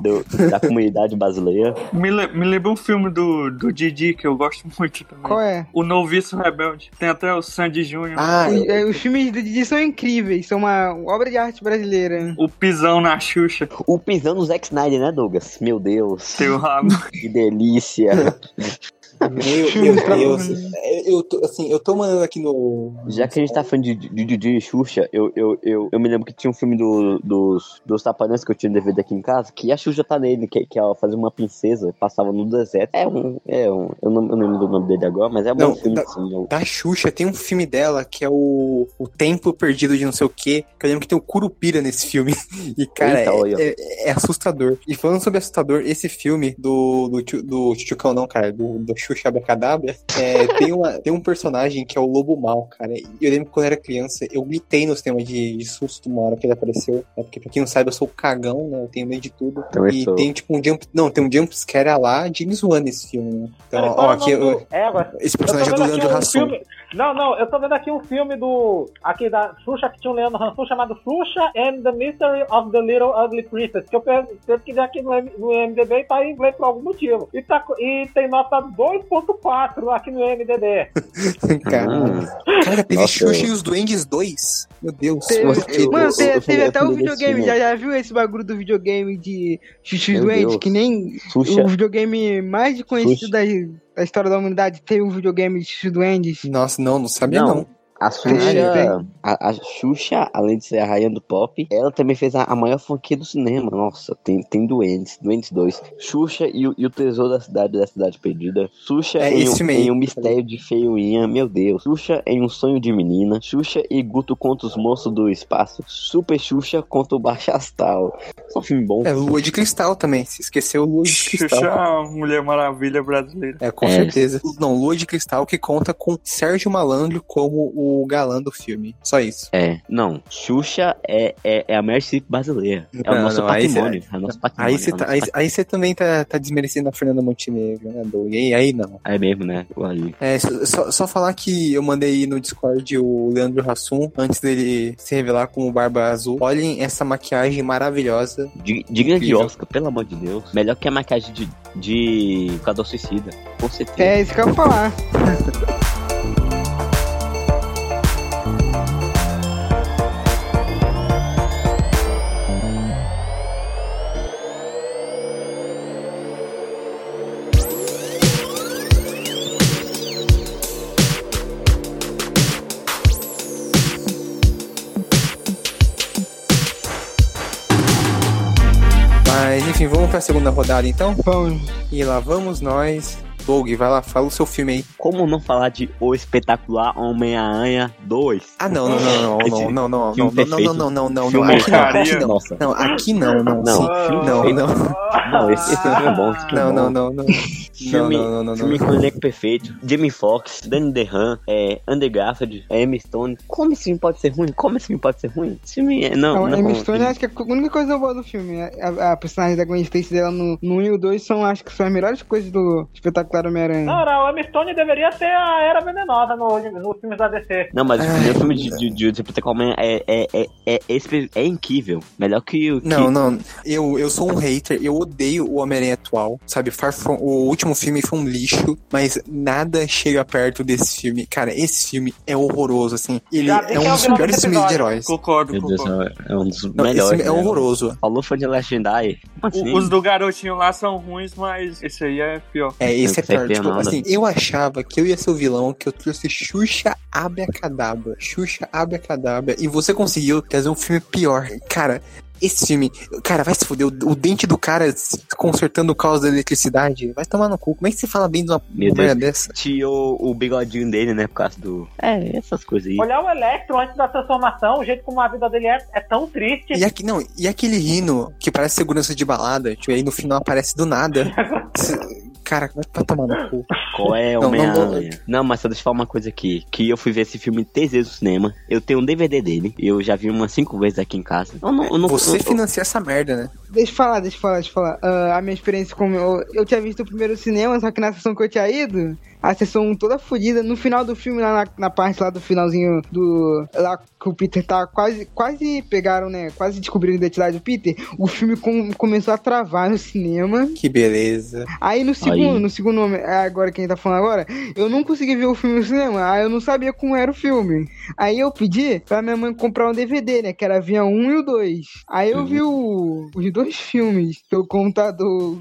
do- da comunidade brasileira. Me, le- me lembra um filme do, do Didi que eu gosto muito também. Qual é? O Noviço Rebelde. Tem até o Sandy Júnior. Ah, Os, é, os filmes do Didi são incríveis, são uma obra de arte brasileira. O Pisão na Xuxa. O pisão do Zack Snyder, né, Douglas? Meu Deus. Tem o rabo. Que delícia. Iya. Meu, meu Deus. Eu tô, assim, eu tô mandando aqui no. Já que a gente tá falando de de Didi e Xuxa, eu, eu, eu, eu me lembro que tinha um filme do, dos, dos Tapanãs que eu tinha no DVD aqui em casa, que a Xuxa tá nele, que, que ela fazia uma princesa, passava no deserto. É um. É um eu, não, eu não lembro do nome dele agora, mas é um Não, bom filme, da- assim. eu- Da Xuxa, tem um filme dela que é o, o Tempo Perdido de não sei o quê. Que eu lembro que tem o Curupira nesse filme. E, cara, Eita, é, é- é assustador. E falando sobre assustador, esse filme do, do, Tchu- do Chuchucão, não, cara, do, do Xuxa Abracadabra, é, tem, uma, tem um personagem que é o Lobo Mal, cara. Eu lembro que quando eu era criança, eu gritei no cinema de, de susto uma hora que ele apareceu. Né? Porque, pra quem não sabe, eu sou cagão, né? Eu tenho medo de tudo. Também e sou. tem tipo um jump. Não, tem um jump scare lá James Wan nesse filme, né? Então, ó, o aqui nome eu- do- É, agora. esse personagem é do Leandro um filme. Não, não, eu tô vendo aqui um filme do. Aqui da Xuxa que tinha um Leandro Hansson chamado Xuxa and the Mystery of the Little Ugly Princess. Que eu teve que ver aqui no, MDB e tá em inglês por algum motivo. E, tá, e tem nota 2.4 aqui no MDB. Cara, Hum. cara, teve Nossa, Xuxa eu- e os Duendes 2. Meu Deus. Teve- eu- Mano, eu- te- eu teve falei até o videogame, já, já viu esse bagulho do videogame de Xuxa e? Deus. Que nem Xuxa. o videogame mais conhecido Xuxa. da, da história da humanidade teve um videogame de Duendes. Nossa, não, não sabia Não. não. A Xuxa, a, a Xuxa, além de ser a rainha do pop, ela também fez a, a maior franquia do cinema. Nossa, tem, tem Doentes, Doentes 2. Xuxa e, o- e o Tesouro da Cidade da Cidade Perdida. Xuxa É em, esse um, em um mistério de feiuinha, meu Deus. Xuxa em um sonho de menina. Xuxa e Guto contra os monstros do espaço. Super Xuxa contra o Baixo Astral. Só um filme bom. É Lua de Cristal também. Se esqueceu Lua de Xuxa Cristal. é uma Mulher Maravilha brasileira. É, com É. certeza. Não, Lua de Cristal que conta com Sérgio Malandro como o galã do filme. Só isso. É, não. Xuxa é, é, é a Mercy brasileira. É o Não, nosso não, aí cê- patrimônio. É o nosso patrimônio. Aí você é o tá, aí, patrimônio. aí também tá, tá desmerecendo a Fernanda Montenegro, né, Doug? E aí, aí não. É mesmo, né? Ali. É, só- só, só falar que eu mandei no Discord o Leandro Hassum, antes dele se revelar como Barba Azul. Olhem essa maquiagem maravilhosa. Di- Digna de. Oscar, pelo amor de Deus. Melhor que a maquiagem de, de Cador Suicida. Com certeza. É isso que eu ia falar. segunda rodada então? Vamos. E lá vamos nós. Doug, vai lá, fala o seu filme aí. Como não falar de O Espetacular Homem-Aranha 2? Ah, não, não, não, não, Esse não, não, não, não, não, não, não, não, não, não, aqui não, aqui não. Nossa. Não, aqui não, não, Não, Não, não, Não, esse, filme é bom. É não, não, não, não. Filme, Não, não, não, não, filme não. com elenco perfeito. Jamie Foxx, Danny DeHaan, é, Andy Garfield, é, Emma Stone. Como esse filme pode ser ruim? Como esse filme pode ser ruim? Esse filme é... Não, Não, não, a Emma Stone, acho que a única coisa boa do filme, é a, a personagem da Gwen Stacy dela no, no 1 e o 2 são, acho que são as melhores coisas do espetacular Homem-Aranha. Não, não, o Emma Stone deveria ser a Era Venenosa no, nos filmes da DC. Não, mas o primeiro filme meu de, de, de, de Espetacular é, é, é, é, é, é incrível. Melhor que o... que- Não, não. Eu, eu sou um hater, eu odeio o Homem-Aranha atual, sabe? Far From, o último filme foi um lixo, mas nada chega perto desse filme. Cara, esse filme é horroroso, assim. Ele Já é um é dos desse filmes de heróis. Concordo, Meu Deus, concordo. é é um dos Não, esse melhores. filme é né? horroroso. Falou fã de Legendary. Como assim? Os do garotinho lá são ruins, mas esse aí é pior. É, esse é Tipo, nada. assim, eu achava que eu ia ser o vilão, que eu trouxe Xuxa Abracadabra. Xuxa Abracadabra. E você conseguiu trazer um filme pior. Cara, esse filme. Cara, vai se fuder. O, o dente do cara se consertando o caos da eletricidade. Vai tomar no cu. Como é que você fala bem de uma merda dessa? Tinha o, o bigodinho dele, né? Por causa do. É, essas coisas aí. Olhar o Electro antes da transformação, o jeito como a vida dele é, é tão triste. E, aqui, não, e aquele rino que parece segurança de balada, tipo, aí no final aparece do nada. Cara, vai pra tomar no cu. Qual é Não, não, Homem-Aranha? Não, mas só deixa eu falar uma coisa aqui. Que eu fui ver esse filme três vezes no cinema. Eu tenho um DVD dele. Eu já vi umas cinco vezes aqui em casa. Eu não, eu não, Você eu- financia essa merda, né? Deixa eu falar, deixa eu falar, deixa eu falar. Ah, a minha experiência como eu, eu tinha visto o primeiro cinema, só que na sessão que eu tinha ido, a sessão toda fodida. No final do filme, lá na, na parte lá do finalzinho do. Lá que o Peter tá quase. Quase pegaram, né? Quase descobriram a identidade do Peter. O filme com- começou a travar no cinema. Que beleza. Aí no segundo, Aí. no segundo nome, agora quem tá falando agora, eu não consegui ver o filme no cinema, aí eu não sabia como era o filme. Aí eu pedi pra minha mãe comprar um DVD, né? Que era via um e o dois. Aí eu vi o- os dois filmes, pelo computador,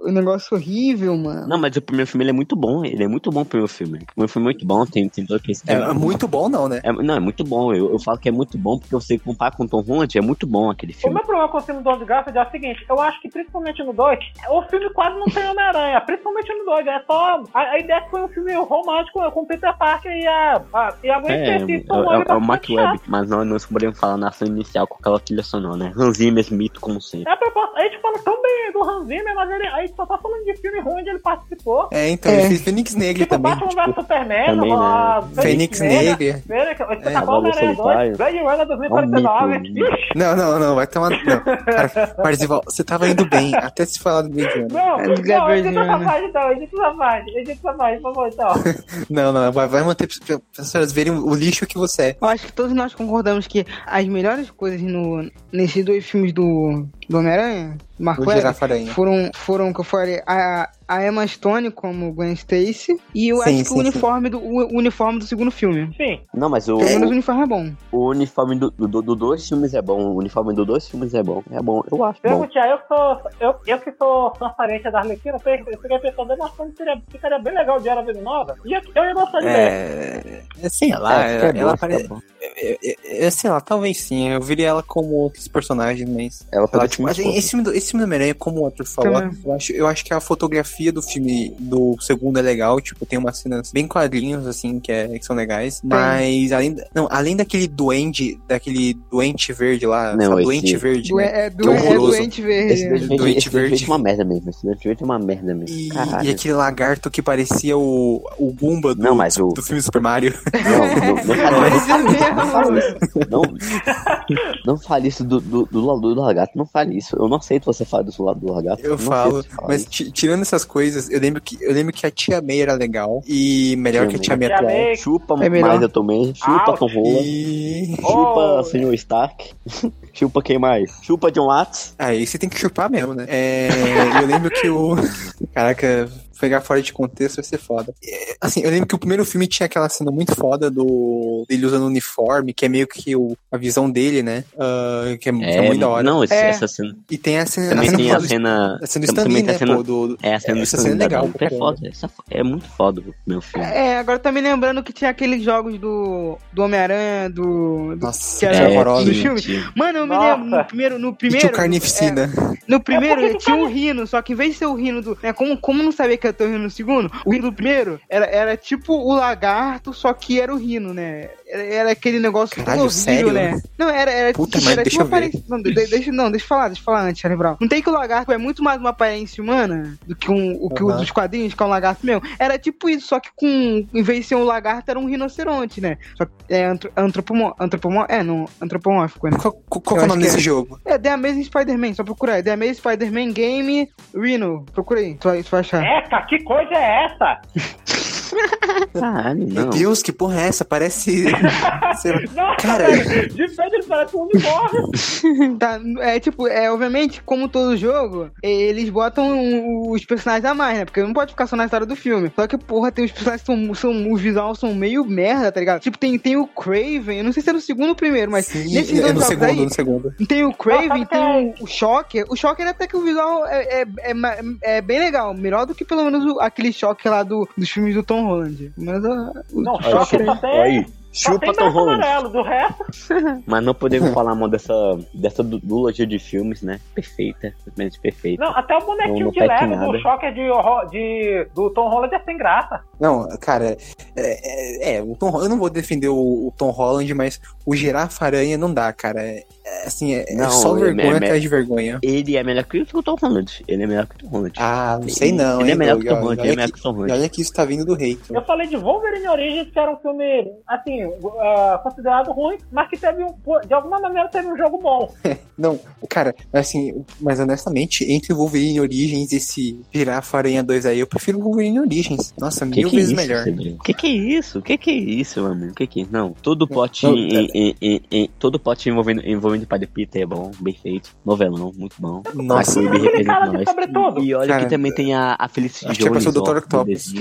o negócio horrível, mano. Não, mas o primeiro filme ele é muito bom. Ele é muito bom o primeiro filme. O primeiro filme é muito bom. Tem, tem aquele É, é muito bom, não, né? É, não, é muito bom. Eu, eu falo que é muito bom porque você compara com o Tom Holland, é muito bom aquele O filme. meu problema com o filme do Andrew Garfield é o seguinte, eu acho que principalmente no 2, o filme quase não tem Homem-Aranha, principalmente no 2, é só... A, a ideia é que foi um filme romântico com o Peter Parker e a, a, e a Gwen É, é, Stacy é, é o Mark chato. Webb, mas nós não podemos falar na ação inicial com aquela trilha sonora, né? Hans Zimmer, mito como sempre. É a proposta, a gente fala tão bem do Hans Zimmer, mas ele, a gente só tá falando de filme ruim onde ele participou. É, então, É. ele fez Fênix Negra Tipo, também. Batman vs Superman, também, a né? Fênix Negra. Fênix, É, Espetacular Homem-Aranha 2, Solitário. Blade Runner 2049. É um. Ixi, Não, não, não, vai tomar. Não. Cara, Parzival, você tava indo bem até se falar do Blade Runner. Não, É não, desgraçado, edita essa né? parte então, edita essa parte, edita essa parte, por favor, então. Não, não, vai, vai manter para as pessoas verem o lixo que você é. Eu acho que todos nós concordamos que as melhores coisas no, nesses dois filmes do, do Homem-Aranha, Marco foram, foram que eu falei, a, a Emma Stone como Gwen Stacy e eu Sim, acho que sim, o uniforme, do, o uniforme do segundo filme. Sim, Não, mas o, Pelo menos o uniforme é bom. o uniforme do, do, do dois filmes é bom. O uniforme do dois filmes é bom. É bom, eu acho bom. pergunte eu que sou, eu, eu que sou transparente da Arlequina, eu fiquei pensando, nossa, seria, ficaria bem legal de Era Vida Nova, e eu, eu ia gostar de ver. É. é, Sei lá, É, ela, bom, ela fica parece. bom. É, é, é, sei lá, talvez sim. Eu viria ela como outros personagens, mas. Ela Ela, parece tipo, mas esse filme, do, esse filme do Homem-Aranha, como o outro falou, Também. eu acho, eu acho que a fotografia do filme do segundo é legal, tipo, tem umas cenas bem quadrinhos, assim, que, é, que são legais. Mas além, não, além daquele duende, daquele doente verde lá, Não, esse- doente verde, Do, né? é, do, é doente Esse verde. doente verde, Doente esse doente verde. é uma merda mesmo. Esse doente verde é uma merda mesmo. E, e aquele lagarto que parecia o, o Goomba do, Não, mas o- do filme Super Mario. Não, não, não fale isso. Parece Não fale isso. Não, não fale isso do, do, do, do lagarto. Não fale isso. Eu não aceito você falar do lado do lagarto. Eu falo, mas tirando essas coisas, eu lembro que eu lembro que a Tia May era legal e melhor que a Tia May Tia atual. May. Chupa É mais eu também. Chupa Ouch. Tom Holland. E Chupa Oh. senhor Stark. Chupa quem mais? Chupa John Watts. aí você tem que chupar mesmo, né? É, eu lembro que o caraca pegar fora de contexto vai ser foda. É, Assim, eu lembro que o primeiro filme tinha aquela cena muito foda do dele usando uniforme, que é meio que o, a visão dele, né? Ah, que, é, que é muito da hora. Não, esse- É. essa cena. E tem a cena, Também a cena tem a cena. a cena do também Stan Lee, tem a né, cena- pô, do, É a cena do Essa cena é legal é foda. Essa é muito foda o meu filme. É, agora tá me lembrando que tinha aqueles jogos do, do Homem-Aranha, do, do- Nossa, que era é horroroso. do filme. Mano, eu me lembro, no primeiro, no E primeiro... tinha o Carnificina. No primeiro É tinha um rino, só que em vez de ser o rino do. Né, como, como não sabia que ia ter o rino no segundo, o rino do primeiro era, era tipo o lagarto, só que era o rino, né? Era, aquele negócio Caralho, horrível, sério? né? Não, era, era, Puta tipo, era deixa tipo ver. aparência. Não, de- de- deixa, não, deixa eu falar, deixa eu falar antes, Brown. Não tem que o lagarto é muito mais uma aparência humana do que um, o que o Aham. dos quadrinhos, que é um lagarto mesmo. Era tipo isso, só que com. Em vez de ser um lagarto, era um rinoceronte, né? Só que é antro, antropomó, antropomó, é, não, antropomórfico, né? Qual, qual- é o nome desse é. jogo? É The Amazing Spider-Man, só procura aí. The Amazing Spider-Man Game Rhino. Procura aí, tu vai, tu vai achar. Eca, que coisa é essa? Caralho, Meu. Deus, que porra é essa? Parece. sei lá. Nossa, Cara. de frente ele parece um unicórnio. Tá, é tipo, é obviamente, como todo jogo, eles botam os personagens a mais, né? Porque não pode ficar só na história do filme. Só que, porra, tem os personagens que são, são os visuais são meio merda, tá ligado? Tipo, tem, tem o Craven, eu não sei se é no segundo ou primeiro, mas Sim, nesses é dois no jogos segundo, aí, no segundo. tem o Craven, tem o, o Shocker. O Shocker até que o visual é, é, é, é bem legal. Melhor do que pelo menos o- aquele Shocker lá do, dos filmes do Tom Holland. Mas o Não, Olha, Shocker chupa- só tem. Aí, chupa Tom Holland. amarelo, do resto. Mas não podemos falar mal dessa, dessa du- duologia de filmes, né? Perfeita, simplesmente perfeita. Não, até o Não- bonequinho não de pede leve do nada. Shocker de, de, do Tom Holland é sem graça. Não, cara, é, é- é, o Tom, eu não vou defender o, o Tom Holland, mas o Girafa Aranha não dá, cara. É, é, assim, é, é Não, só é- vergonha é- atrás de vergonha. Ele é melhor que o Tom Holland. Ele é melhor que o Tom Holland. Ah, não sei não, Ele é hein, melhor Doug? que o Tom Holland. Ele é olha melhor que- o Tom E Holland. olha que isso tá vindo do hater. Eu falei de Wolverine Origins, que era um filme, assim, ah, considerado ruim, mas que teve um. De alguma maneira teve um jogo bom. Não, cara, assim, mas honestamente, entre o Wolverine Origins e esse Girafa Aranha 2 aí, eu prefiro o Wolverine Origins. Nossa, Que mil que é vezes isso, melhor. Cedrinho? Que que é isso? Que que é isso, meu amigo? Que que Não, todo pote Não, em, em- em- em- todo pote envolvendo envolvendo o Padre Peter é bom, bem feito. Novelão, muito bom. Nossa, Aquele representa cara de nós. sobretudo. E olha Cara, que também tem a, a Felicity acho que é Jones. Dr. Octopus.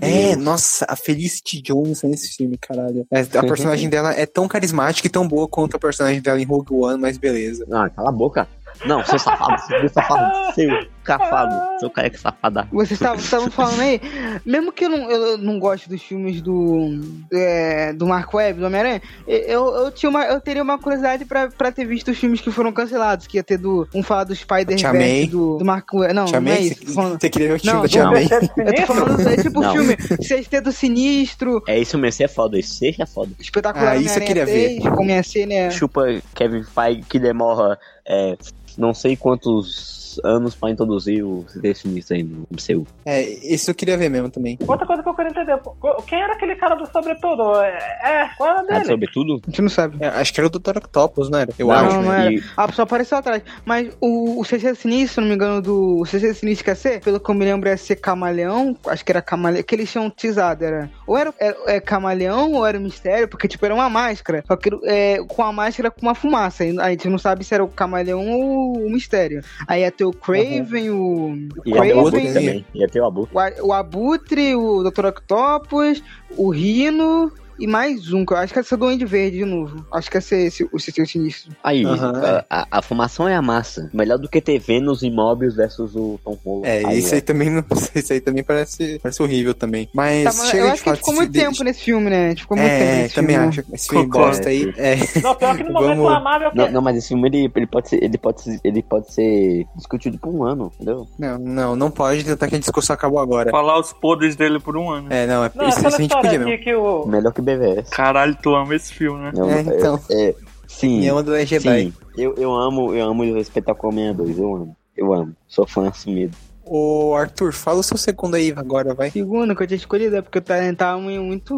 É, nossa, a Felicity Jones nesse filme, caralho. É, a personagem dela é tão carismática e tão boa quanto a personagem dela em Rogue One, mas beleza. Ah, cala a boca. Não, seu safado, seu safado, seu cafado, seu careca safada. Vocês estavam falando aí, mesmo que eu não, eu não goste dos filmes do é, do Mark Webb, do Homem-Aranha, eu, eu, tinha uma, eu teria uma curiosidade pra, pra ter visto os filmes que foram cancelados, que ia ter do, um falar do Te amei. Spider-Verse, do, do Mark Webb, não, Te não é amei? isso, Você queria ver o filme Não, da Te não. Amei? eu tô falando, é tipo Não. filme Sexteto Sinistro, É isso mesmo, é foda, isso é foda. Espetacular Ah, isso eu queria ver. 3, como ia ser, né? Chupa Kevin Feige que demora é, não sei quantos anos pra introduzir o Destiny aí no MCU. É, isso eu queria ver mesmo também. Outra coisa que eu queria entender, quem era aquele cara do sobretudo? É, é, qual era Ah, dele? sobretudo? A gente não sabe. É, acho que era o Dr. Octopus, não era? Eu Não, acho. não né? era. e- A pessoa apareceu atrás. Mas o, o CC Sinistro, se não me engano, do. O CC Sinistro quer ser, pelo que eu me lembro, é ser camaleão. Acho que era camaleão. Que eles tinham teasado, era. Ou era, era é, camaleão ou era um mistério, porque, tipo, era uma máscara. Só que é, com a máscara com uma fumaça. A gente não sabe se era o camaleão ou o mistério. Aí ia ter o Craven, o. E até o Abutre Craven, também. E até o Abutre. o, o Abutre, o Dr. Octopus, o Rino. E mais um, que eu acho que é essa Duende Verde de novo. Acho que é esse, esse, o CC Sinistro. Aí, Aham. a, a, fumação é a massa. Melhor do que ter Vênus e Mobius versus o Tom Holland. É, Aí, isso ó. aí também não, isso aí também parece, parece horrível também. Mas, Tá, mas chega eu acho que a gente ficou muito de- tempo nesse filme, né? A gente ficou muito tempo É, nesse também filme. acho. Esse filme Concordo. bosta aí. É, Não, pior que no momento Vamos- a Marvel Não, quer- não, mas esse filme ele, ele, pode ser, ele, pode ser, ele pode ser discutido por um ano, entendeu? não, não, não pode tentar que a discussão acabou agora. Falar os podres dele por um ano. É, não, é, Não, isso, isso a gente podia mesmo. que o. Melhor que BVS. Caralho, tu ama esse filme, né? Não, É, então. é, sim, é Jedi. sim. Eu, eu amo, eu amo o Espetáculo 62, eu amo. Eu amo. Sou fã assumido. Ô, Arthur, fala o seu segundo aí agora, vai. Segundo que eu tinha escolhido é porque eu tava muito.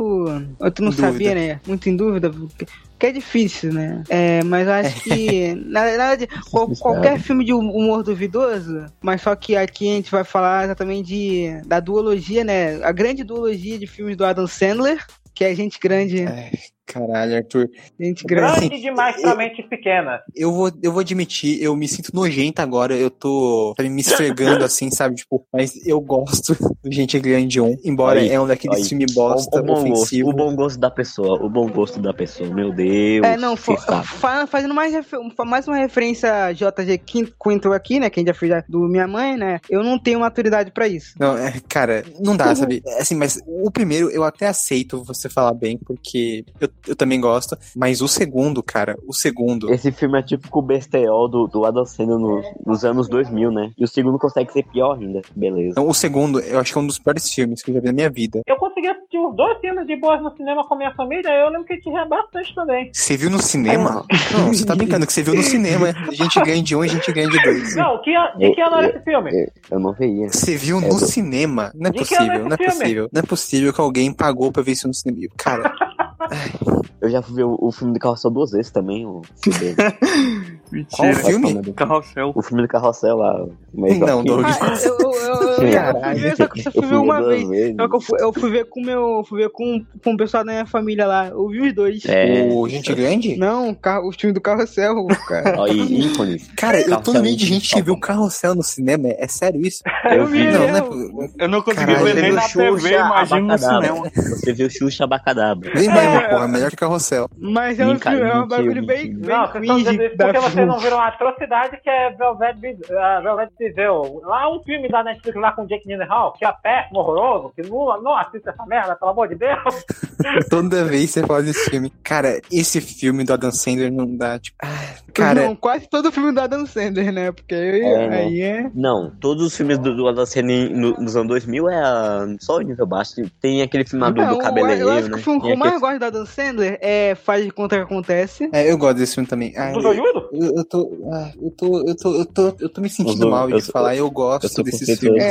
Eu tu não dúvida. sabia, né? Muito em dúvida. Porque, porque é difícil, né? É, mas eu acho que. na verdade, qual- qualquer filme de hum- humor duvidoso, mas só que aqui a gente vai falar exatamente de, da duologia, né? A grande duologia de filmes do Adam Sandler, que é Gente Grande. É, caralho, Arthur. Gente Grande. Assim, Grande demais pra mente pequena. Eu vou, eu vou admitir, eu me sinto nojenta agora. Eu tô tá me esfregando assim, sabe? Tipo, mas eu gosto do Gente Grande 1. Embora Aí, é um daqueles aí. filmes O, bosta, o bom gosto, ofensivo. o bom gosto da pessoa, o bom gosto da pessoa, meu Deus. É, não, fa- sabe. fa- fazendo mais, mais uma referência a JG Quin- Quinto aqui, né? Que a gente já fez do Minha Mãe, né? Eu não tenho maturidade pra isso. Não, é, cara, não dá, sabe? É Assim, mas o primeiro eu até aceito você falar bem, porque eu, eu também gosto. Mas o segundo, cara, o segundo. Esse filme é típico besterol do, do Adam Sandler no- nos anos 2000, né? E o segundo consegue ser pior ainda. Beleza. Então, o segundo, eu acho que é um dos piores filmes que eu já vi na minha vida. Eu consegui assistir os dois filmes de boas no cinema com a minha família, eu lembro que te ria bastante também. Você viu no cinema? Não, você tá brincando que você viu no cinema. Gente grande um e gente grande dois. Não, que, de que ano era esse filme? É, Eu não veia. Você viu no cinema? Não é De é possível, não é filme? possível. Não é possível que alguém pagou pra ver isso no cinema. Cara, Eu já ver o, o filme do Carrossel duas vezes também. O filme, Qual Mentira. filme? Carrossel. o filme do Carrossel lá. o Não. Doug. Ah, eu, eu, eu, eu, eu, Caralho. só eu só fui ver uma vez. vezes. Só que eu fui, eu fui ver com meu. Fui ver com, com o pessoal da minha família lá. Eu vi os dois. É. O Gente Grande? Não, o, carro, o filme do carrossel, cara. Ó, e ícones. Cara, eu tô no meio de gente que viu Carrossel no cinema. É sério isso? Eu vi. Não, mesmo. não é. Eu não consegui Caralho, ver Você nem na TV, imagina no cinema. Você viu Xuxa Abacadabra. Vem mesmo, porra. Melhor que Carrossel. Mas é um Mentira, filme, é um mentira, bagulho bem, mentira. bem Não, vocês estão dizendo porque você vocês não viram a atrocidade que é Velvet, uh, Velvet Devil. Lá um filme da Netflix lá com Jake Gyllenhaal, que é péssimo, horroroso, que não, não assista essa merda, pelo amor de Deus. Toda vez você fala desse filme. Cara, esse filme do Adam Sandler não dá, tipo. ah, cara, Não, quase todo filme do Adam Sandler, né? Porque aí É, né? aí é. Não, todos os filmes do, do Adam Sandler no- nos anos 2000 é só o nível baixo. Tem aquele filme do, do cabeleireiro, eu acho né? que o filme que eu mais aquele- gosto do Adam Sandler é Faz de Conta que Acontece. é, eu gosto desse filme também. Ah, Do Zoiudo? Eu, tô, ah, eu tô, eu tô, eu tô, eu tô me sentindo Eu tô- mal de falar. Eu gosto desses filmes.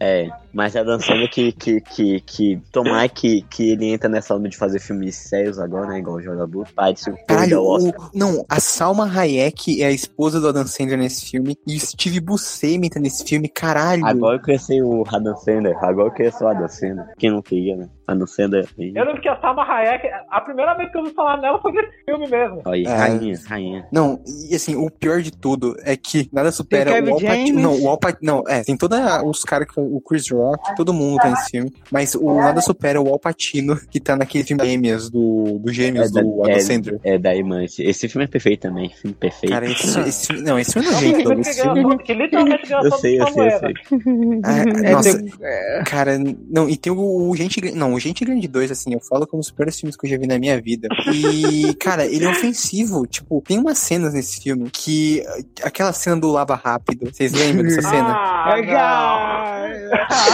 É. Mas é dançando que, que, que, que tomar que, que ele entra nessa onda de fazer filmes sérios agora, né? Igual o jogador. Pai de Caralho, o não, a Salma Hayek é a esposa do Adam Sandler nesse filme. E o Steve Buscemi tá nesse filme, caralho. Agora eu cresci o Adam Sandler. Agora eu cresci o Adam Sandler. Quem não queria, né? Adam Sandler. Eu lembro que a Salma Hayek, a primeira vez que eu ouvi falar nela foi nesse filme mesmo. Aí, É. rainha, rainha. Não, e assim, o pior de tudo é que nada supera o Kevin Al Pacino. James. Não, o Al Pacino. Não, é, tem todos os caras que. O Chris Rock, todo mundo tá nesse filme. Mas o nada supera o Al Pacino, que tá naquele filme Gêmeas, do, do Gêmeos, É, do da- Adam é, Sandler. É daí, mano. Esse, esse filme é perfeito também. Filme perfeito. Cara, esse, esse filme. Não, esse filme é É um filme Douglas. Esse filme. que literalmente ganhou eu todo sei, eu sei, eu Samuel. sei. Ah, É, nossa, é, cara, não, e tem o, o Gente Grande. Não, o Gente Grande 2, assim, eu falo como os piores filmes que eu já vi na minha vida. E, cara, ele é ofensivo. Tipo, tem umas cenas nesse filme que. Aquela cena do Lava Rápido, vocês lembram dessa cena? Ah, Ah,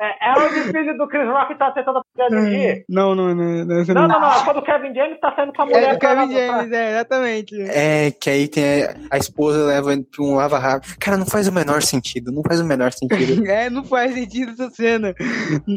É, é o desfile do Chris Rock que tá tentando dirigir. Não, não, não. não, Não, não, não. É quando o Kevin James tá saindo com a mulher. É do Kevin James, é, exatamente. É, que aí tem a, a esposa leva pra um lava rápido. Cara, não faz o menor sentido. Não faz o menor sentido. É, não faz sentido essa cena.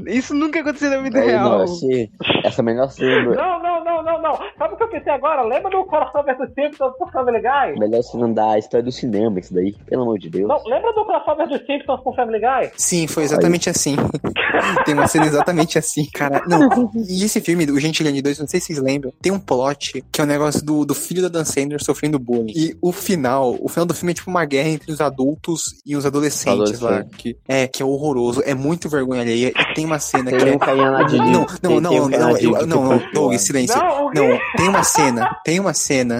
Isso nunca aconteceu na vida Aí, real. não, achei essa melhor cena. Não, não, não, não, não. Sabe o que eu pensei agora? Lembra do crossover dos Simpsons com Family Guy? Melhor cena da história do cinema, isso daí. Pelo amor de Deus. Não, lembra do crossover dos Simpsons com Family Guy? Sim, foi exatamente assim. tem uma cena exatamente assim, cara. Não, e esse filme, o Gente Grande 2, não sei se vocês lembram, tem um plot que é o um negócio do, do filho da Dan Sandler sofrendo bullying. E o final, o final do filme é tipo uma guerra entre os adultos e os adolescentes lá. Adolescente. Que, é, que é horroroso. É muito vergonha alheia. E tem uma cena que Tem é. um lá de. Não, tem- não, não, tem um não, carinha não, lá de- eu- não, não, Doug, silêncio. Não? Não, tem uma cena, tem uma cena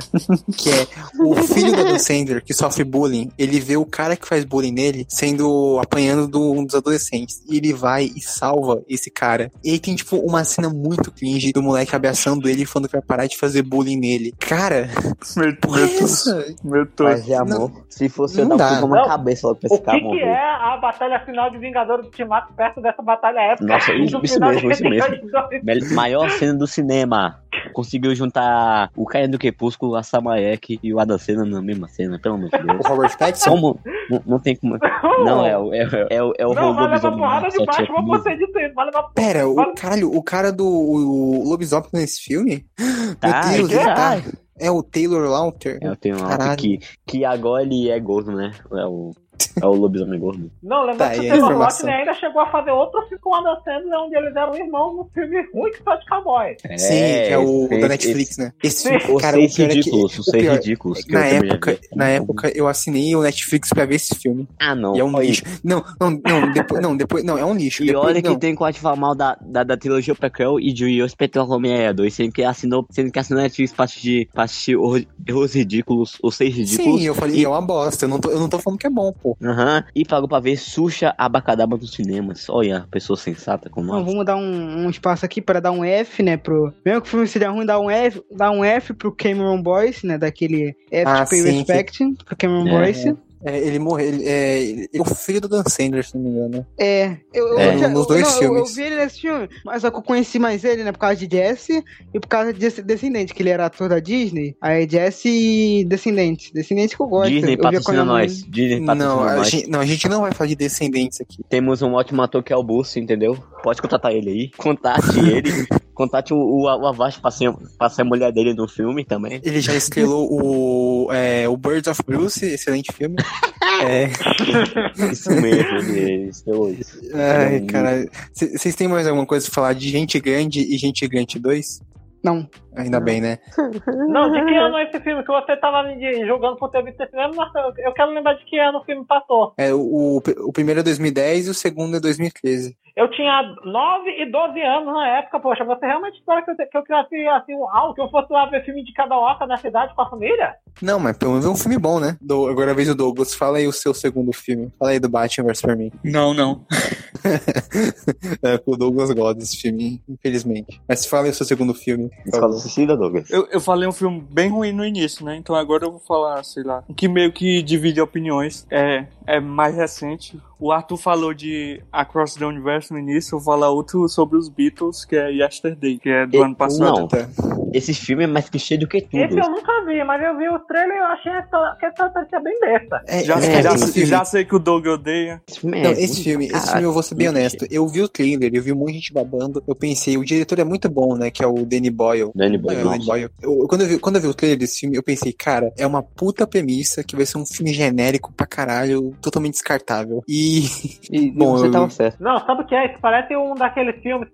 que é o filho do Adam Sandler que sofre bullying, ele vê o cara que faz bullying nele sendo apanhando do, um dos adolescentes. E ele vai e salva esse cara. E aí tem, tipo, uma cena muito cringe do moleque abraçando ele e falando que vai parar de fazer bullying nele. Cara, Meu, porra é. Mas é amor. Se fosse eu Não dar um Não. cabeça logo pra O esse cara que, que morrer. é a batalha final de Vingadores Ultimato perto dessa batalha épica? Nossa, isso- do isso mesmo, isso mesmo. Maior cena do cinema. Conseguiu juntar o Caia do Crepúsculo, a Samayek e o Adam Sandler na mesma cena, pelo amor de Deus. O Robert Pattinson? Como? Não, não tem como. Não, é, o- é, o- é, o- é o Não, vai levar lobisomem porrada lá, de baixo, você de vai levar Pera, o caralho, o cara do o, o lobisomem nesse filme? Tá, Meu Deus, que ele tá. É o Taylor Lautner. Eu tenho um Caralho. alto que, que agora ele é gordo, né? É o, é o lobisomem gordo. Não, lembra Tá, que o Taylor? Lautner ainda chegou a fazer outro filme com o Adam Sandler, onde eles eram irmãos no filme ruim que só de cowboy. Sim, que é o esse- da Netflix, né? Esse filme, cara, o seis pior é que- ridículos, os o seis pior- ridículos. que na já época, na época eu assinei o Netflix pra ver esse filme. Ah, não. E é um olha lixo. Não, não, não, depois, não, depois, não, é um lixo. E depois, olha que não. tem como ativar mal da, da, da trilogia Prequel e de o Espetáculo Homem-Aranha 2, sendo que assinou, sendo que assinou Netflix pra assistir, pra assistir os, os ridículos, os seis ridículos. Sim, eu falei, e, é uma bosta. Eu não, tô, eu não tô falando que é bom, pô. Aham, e pagou pra ver Xuxa Abacadabra nos cinemas. Olha, pessoa sensata como nós. vamos dar um, um espaço aqui para dar um F, né, pro... Mesmo que o filme seja ruim, dar um F, dar um F pro Cameron Boyce, né, daquele F Ah, to Pay Respect, pro Cameron É. Boyce. É, ele morreu. Ele, é, ele é o filho do Dan Sandler, se não me engano. É, eu, eu, É, já- nos dois não, filmes. Eu, vi ele nesse filme, mas só que eu conheci mais ele, né, por causa de Jesse e por causa de Desc- Descendente, que ele era ator da Disney. Aí Jesse e Descendente. Descendente que eu gosto. Disney patrocina a nós. Disney patrocina Não a, nós. gente, não, a gente não vai falar de descendentes aqui. Temos um ótimo ator que é o Busso, entendeu? Pode contratar ele aí. Contate ele. Contate o, o, o Avast pra ser, pra ser a mulher dele no filme também. Ele já estrelou o, é, o Birds of Bruce, excelente filme. É, Isso mesmo, ele estrelou isso. ai, Hum. cara. Vocês têm mais alguma coisa pra falar de Gente Grande e Gente Gigante 2? Não. Ainda bem, né? Não, de que ano é esse filme que você tava me julgando por ter visto esse filme? Eu quero lembrar de que ano o filme passou. É, o, o primeiro é 2010 e o segundo é 2013. Eu tinha 9 e 12 anos na época, poxa, você realmente espera que eu, que eu criasse assim um algo, que eu fosse lá ver filme de cada oca na cidade com a família? Não, mas pelo menos é um filme bom, né? Do, agora é a vez do Douglas. Fala aí o seu segundo filme. Fala aí do Batman vs Superman. Não, não. é, o Douglas gosta desse filme, infelizmente. Mas fala aí o seu segundo filme. Escola. Suicida, Douglas. Eu, eu falei um filme bem ruim no início, né? Então agora eu vou falar, sei lá, o que meio que divide opiniões. É, é mais recente. O Arthur falou de Across the Universe no início, eu vou falar outro sobre os Beatles, que é Yesterday, que é do E- ano passado. não. Esse filme é mais clichê do que tudo. Esse eu nunca vi, mas eu vi o trailer e eu achei que a história parecia bem besta. É, Já, é, já, filme, já sei que o Doug odeia. Esse filme é Não, esse filme, esse filme eu vou ser bem honesto. clichê. Eu vi o trailer, eu vi um monte de gente babando. Eu pensei, o diretor é muito bom, né? Que é o Danny Boyle. Danny Boyle, É, Danny. Boyle. Eu- quando, eu vi, quando eu vi o trailer desse filme, eu pensei, cara, é uma puta premissa que vai ser um filme genérico pra caralho, totalmente descartável. E. E, Bom, você eu- tava certo. Não, sabe o que é? Isso parece um daqueles filmes,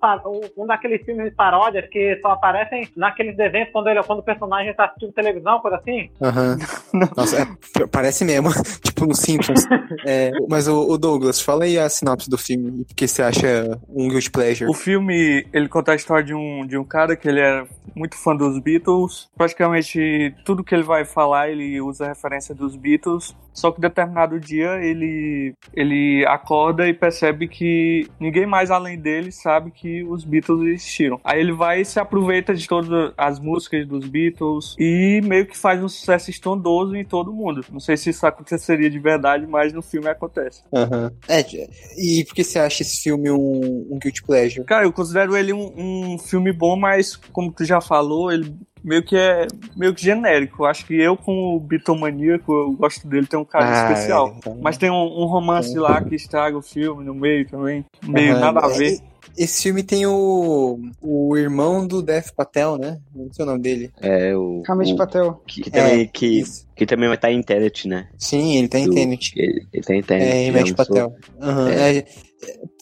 um, daqueles filmes de paródias que só aparecem naqueles desenhos quando, ele, quando o personagem tá assistindo televisão, coisa assim. Aham. Nossa, é, parece mesmo. tipo no Simpsons. É, mas o, o Douglas, fala aí a sinopse do filme e por que você acha um Guilty Pleasure. O filme, ele conta a história de um, de um cara que ele é muito fã dos Beatles. Praticamente tudo que ele vai falar, ele usa referência dos Beatles. Só que determinado dia ele, ele acorda e percebe que ninguém mais além dele sabe que os Beatles existiram. Aí ele vai e se aproveita de todas as músicas dos Beatles e meio que faz um sucesso estrondoso em todo mundo. Não sei se isso aconteceria de verdade, mas no filme acontece. Aham. É, e por que você acha esse filme um, um Guilty Pleasure? Cara, eu considero ele um, um filme bom, mas como tu já falou, ele meio que é meio que genérico. Acho que eu, como bitomaníaco, eu gosto dele, tem um carinho Ah, especial. então- Mas tem um, um romance lá que estraga o filme no meio também. Meio Aham. nada a É, ver. Esse filme tem o, o irmão do Dev Patel, né? Não sei o nome dele. É o. Ramesh o Patel. que, que também, É, que, isso. que também vai estar em Tenet, né? Sim, ele tá em Tenet. Ele, ele tá em Tenet. É, lançou. Patel. Aham, É. é.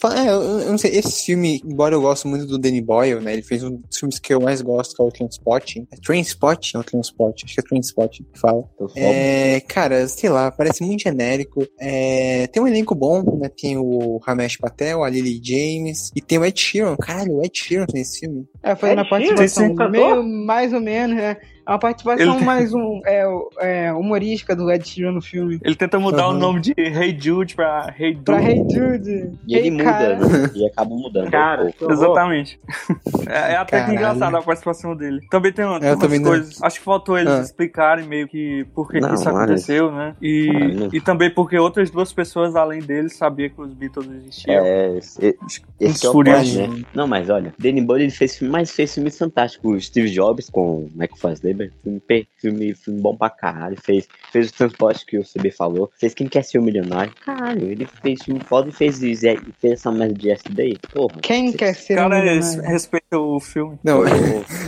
É, eu eu não sei, esse filme, embora eu goste muito do Danny Boyle, né? Ele fez um dos filmes que eu mais gosto, que é o Transpotting. É Trainspotting ou Transport? Acho que é Trainspotting que fala. É, cara, sei lá, parece muito genérico. É, tem um elenco bom, né? Tem o Ramesh Patel, a Lily James e tem o Ed Sheeran. Caralho, o Ed Sheeran nesse filme. É, fazendo É a participação Sheeran, sim, meio, mais ou menos, né? É uma participação Ele tem- mais um, é, é, humorística do Ed Sheeran no filme. Ele tenta mudar Aham. o nome de Hey Jude pra Hey Dude. Pra Hey Jude. E ele Hey, muda, cara. né? E acaba mudando. Cara, um horror. Exatamente. É, é até que engraçado a participação dele. Também tem, Eu umas também não- coisas. Acho que faltou eles Ah. explicarem meio que por que, isso aconteceu, né? E, e também porque outras duas pessoas além dele sabiam que os Beatles existiam. É, esse, esse é o né? Não, mas olha, Danny Boyle ele fez filme, mas fez filmes fantásticos. O Steve Jobs com Michael Fassbender, filme, filme, filme bom pra caralho. Fez, fez o transporte que o CB falou. Fez Quem Quer Ser o Milionário. Caralho, ele fez filme foda e fez, e fez essa merda de yesterday. Porra. Quem quer ser Cara, um é, milionário? respeita o filme. Não, Pô,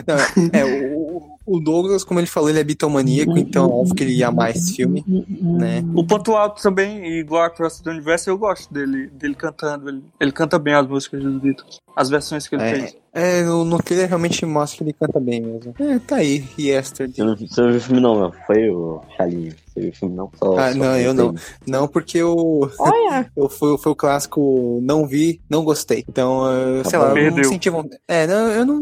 não, é, o, o Douglas, como ele falou, ele é bitomaníaco, então óbvio que ele ia esse filme, né? O ponto alto também, igual a Cross do Universo, eu gosto dele, dele cantando. Ele, ele canta bem as músicas dos Beatles. As versões que ele É, fez. é, no, no trailer realmente mostra que ele canta bem mesmo. É, tá aí, Yesterday. Você não, você não viu o filme não, meu. Foi o Chalinho. Você viu o filme não? Só, Ah, só não, eu não. filme. Não, porque eu, Olha! eu foi, foi o clássico não vi, não gostei. Então, eh, sei bom. lá, eu não Perdeu. senti vontade. É, não, eu não,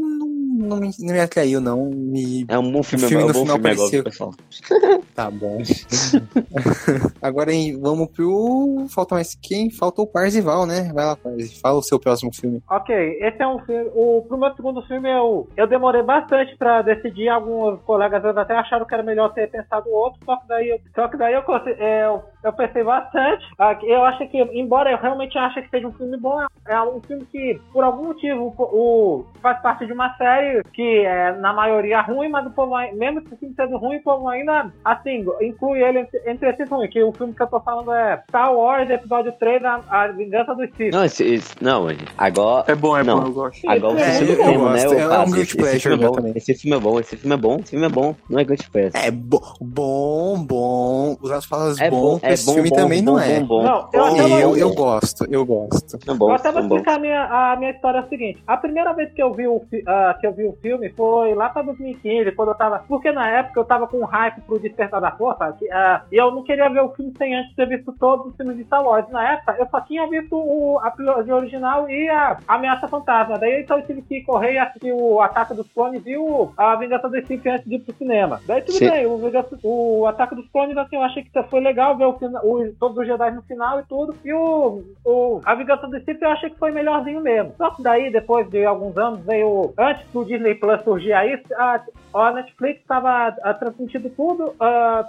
não, me, não me atraiu, não. Me... É um bom filme, O filme é um bom final filme agora, pessoal. Tá bom. Agora hein, vamos pro. Falta mais quem? Falta o Parzival, né? Vai lá, Parzi. Fala o seu próximo filme. Ok, esse é um filme. O, pro meu segundo filme, eu, eu demorei bastante pra decidir. Alguns colegas até acharam que era melhor ter pensado outro, só que daí eu, só que daí eu, é, eu, eu pensei bastante. Ah, Eu acho que, embora eu realmente ache que seja um filme bom, é um filme que, por algum motivo, o, faz parte de uma série que é, na maioria, ruim, mas o povo, mesmo que o filme sendo ruim, o povo ainda, assim, inclui ele entre, esses ruins. Que o filme que eu tô falando é Star Wars, episódio 3, A, a Vingança dos Sith. Não, esse, esse, não, agora. É bom, é Não. bom, eu gosto. Agora É, você eu não tem, né? ô, É um Cássio? guilty Esse pleasure filme é bom. Esse filme é bom, esse filme é bom, esse filme é bom. Não é guilty pleasure. É bo bom, bom. usar falas É bom, é esse bom, filme bom, também bom, não é. bom, bom. Não, eu eu, eu gosto, eu gosto. É bom, Eu até vou é explicar a minha, a minha história é a seguinte. A primeira vez que eu vi o, ah, que eu vi o filme foi lá pra 2015, quando eu tava. Porque na época eu tava com hype pro Despertar da Força, que, ah, e eu não queria ver o filme sem antes ter visto todos os filmes de Star Wars. Na época eu só tinha visto o, a trilogia original e a Ameaça Fantasma. Daí então eu tive que correr e assistir o Ataque dos Clones e o A Vingança do Sith antes de ir pro cinema. Daí tudo Sim. bem, o, Vingança- o Ataque dos Clones, assim, eu achei que foi legal ver o, o- todos os Jedi no final e tudo. E o, o A Vingança do Sith eu achei que foi melhorzinho mesmo. Só que daí, depois de alguns anos, veio. Antes do Disney Plus surgir aí, a, a Netflix estava transmitindo tudo,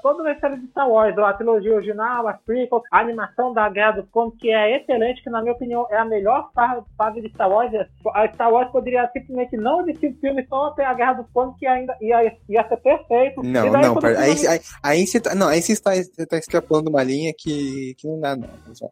toda a série de Star Wars, a trilogia original, as prequels, a animação da Guerra dos Clones, que é excelente, que na minha opinião é a melhor fa- fase de Star Wars. A Star Wars poderia simplesmente não existir o filme só até a Guerra dos Clones, que ainda ia, ia ser perfeito. Não, daí, não, pera- aí, aí, aí você tá, não, aí você está, você tá extrapolando uma linha que, que não dá, não.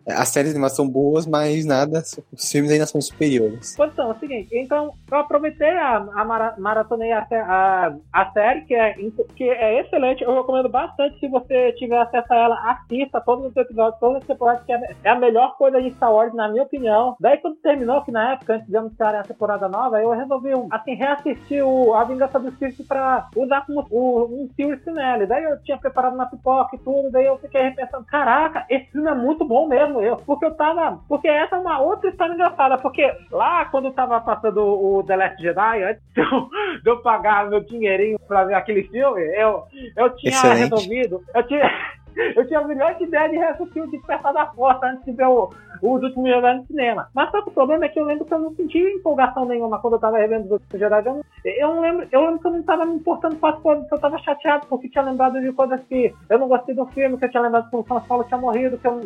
As séries de animação são boas, mas nada, os filmes ainda são superiores. Posição, é o seguinte, então eu aproveitei a, a mara, maratonei a, a, a série, que é, que é excelente, eu recomendo bastante se você tiver acesso a ela, assista todos os episódios, todas as temporadas, que é, é a melhor coisa de Star Wars, na minha opinião. Daí quando terminou, que na época, antes de anunciarem a temporada nova, eu resolvi, assim, reassistir o A Vingança do Sith pra usar como o, um Series Finale. Daí eu tinha preparado na pipoca e tudo, daí eu fiquei repensando, caraca, esse filme é muito bom mesmo, eu, porque eu tava, porque essa é uma outra história engraçada, porque lá quando eu tava passando o The Last Jedi, antes de eu, de eu pagar meu dinheirinho pra ver aquele filme, eu, eu tinha. Resolvido, eu tinha, eu tinha a melhor ideia de reassistir o Despertar da Força antes de ver o, os últimos Jedi no cinema. Mas só que o problema é que eu lembro que eu não senti empolgação nenhuma quando eu tava revendo os últimos Jedi. Eu não, eu não lembro, eu lembro que eu não tava me importando com as coisas, que eu tava chateado porque tinha lembrado de coisas que eu não gostei do filme, que eu tinha lembrado que o Han Solo tinha morrido, que eu.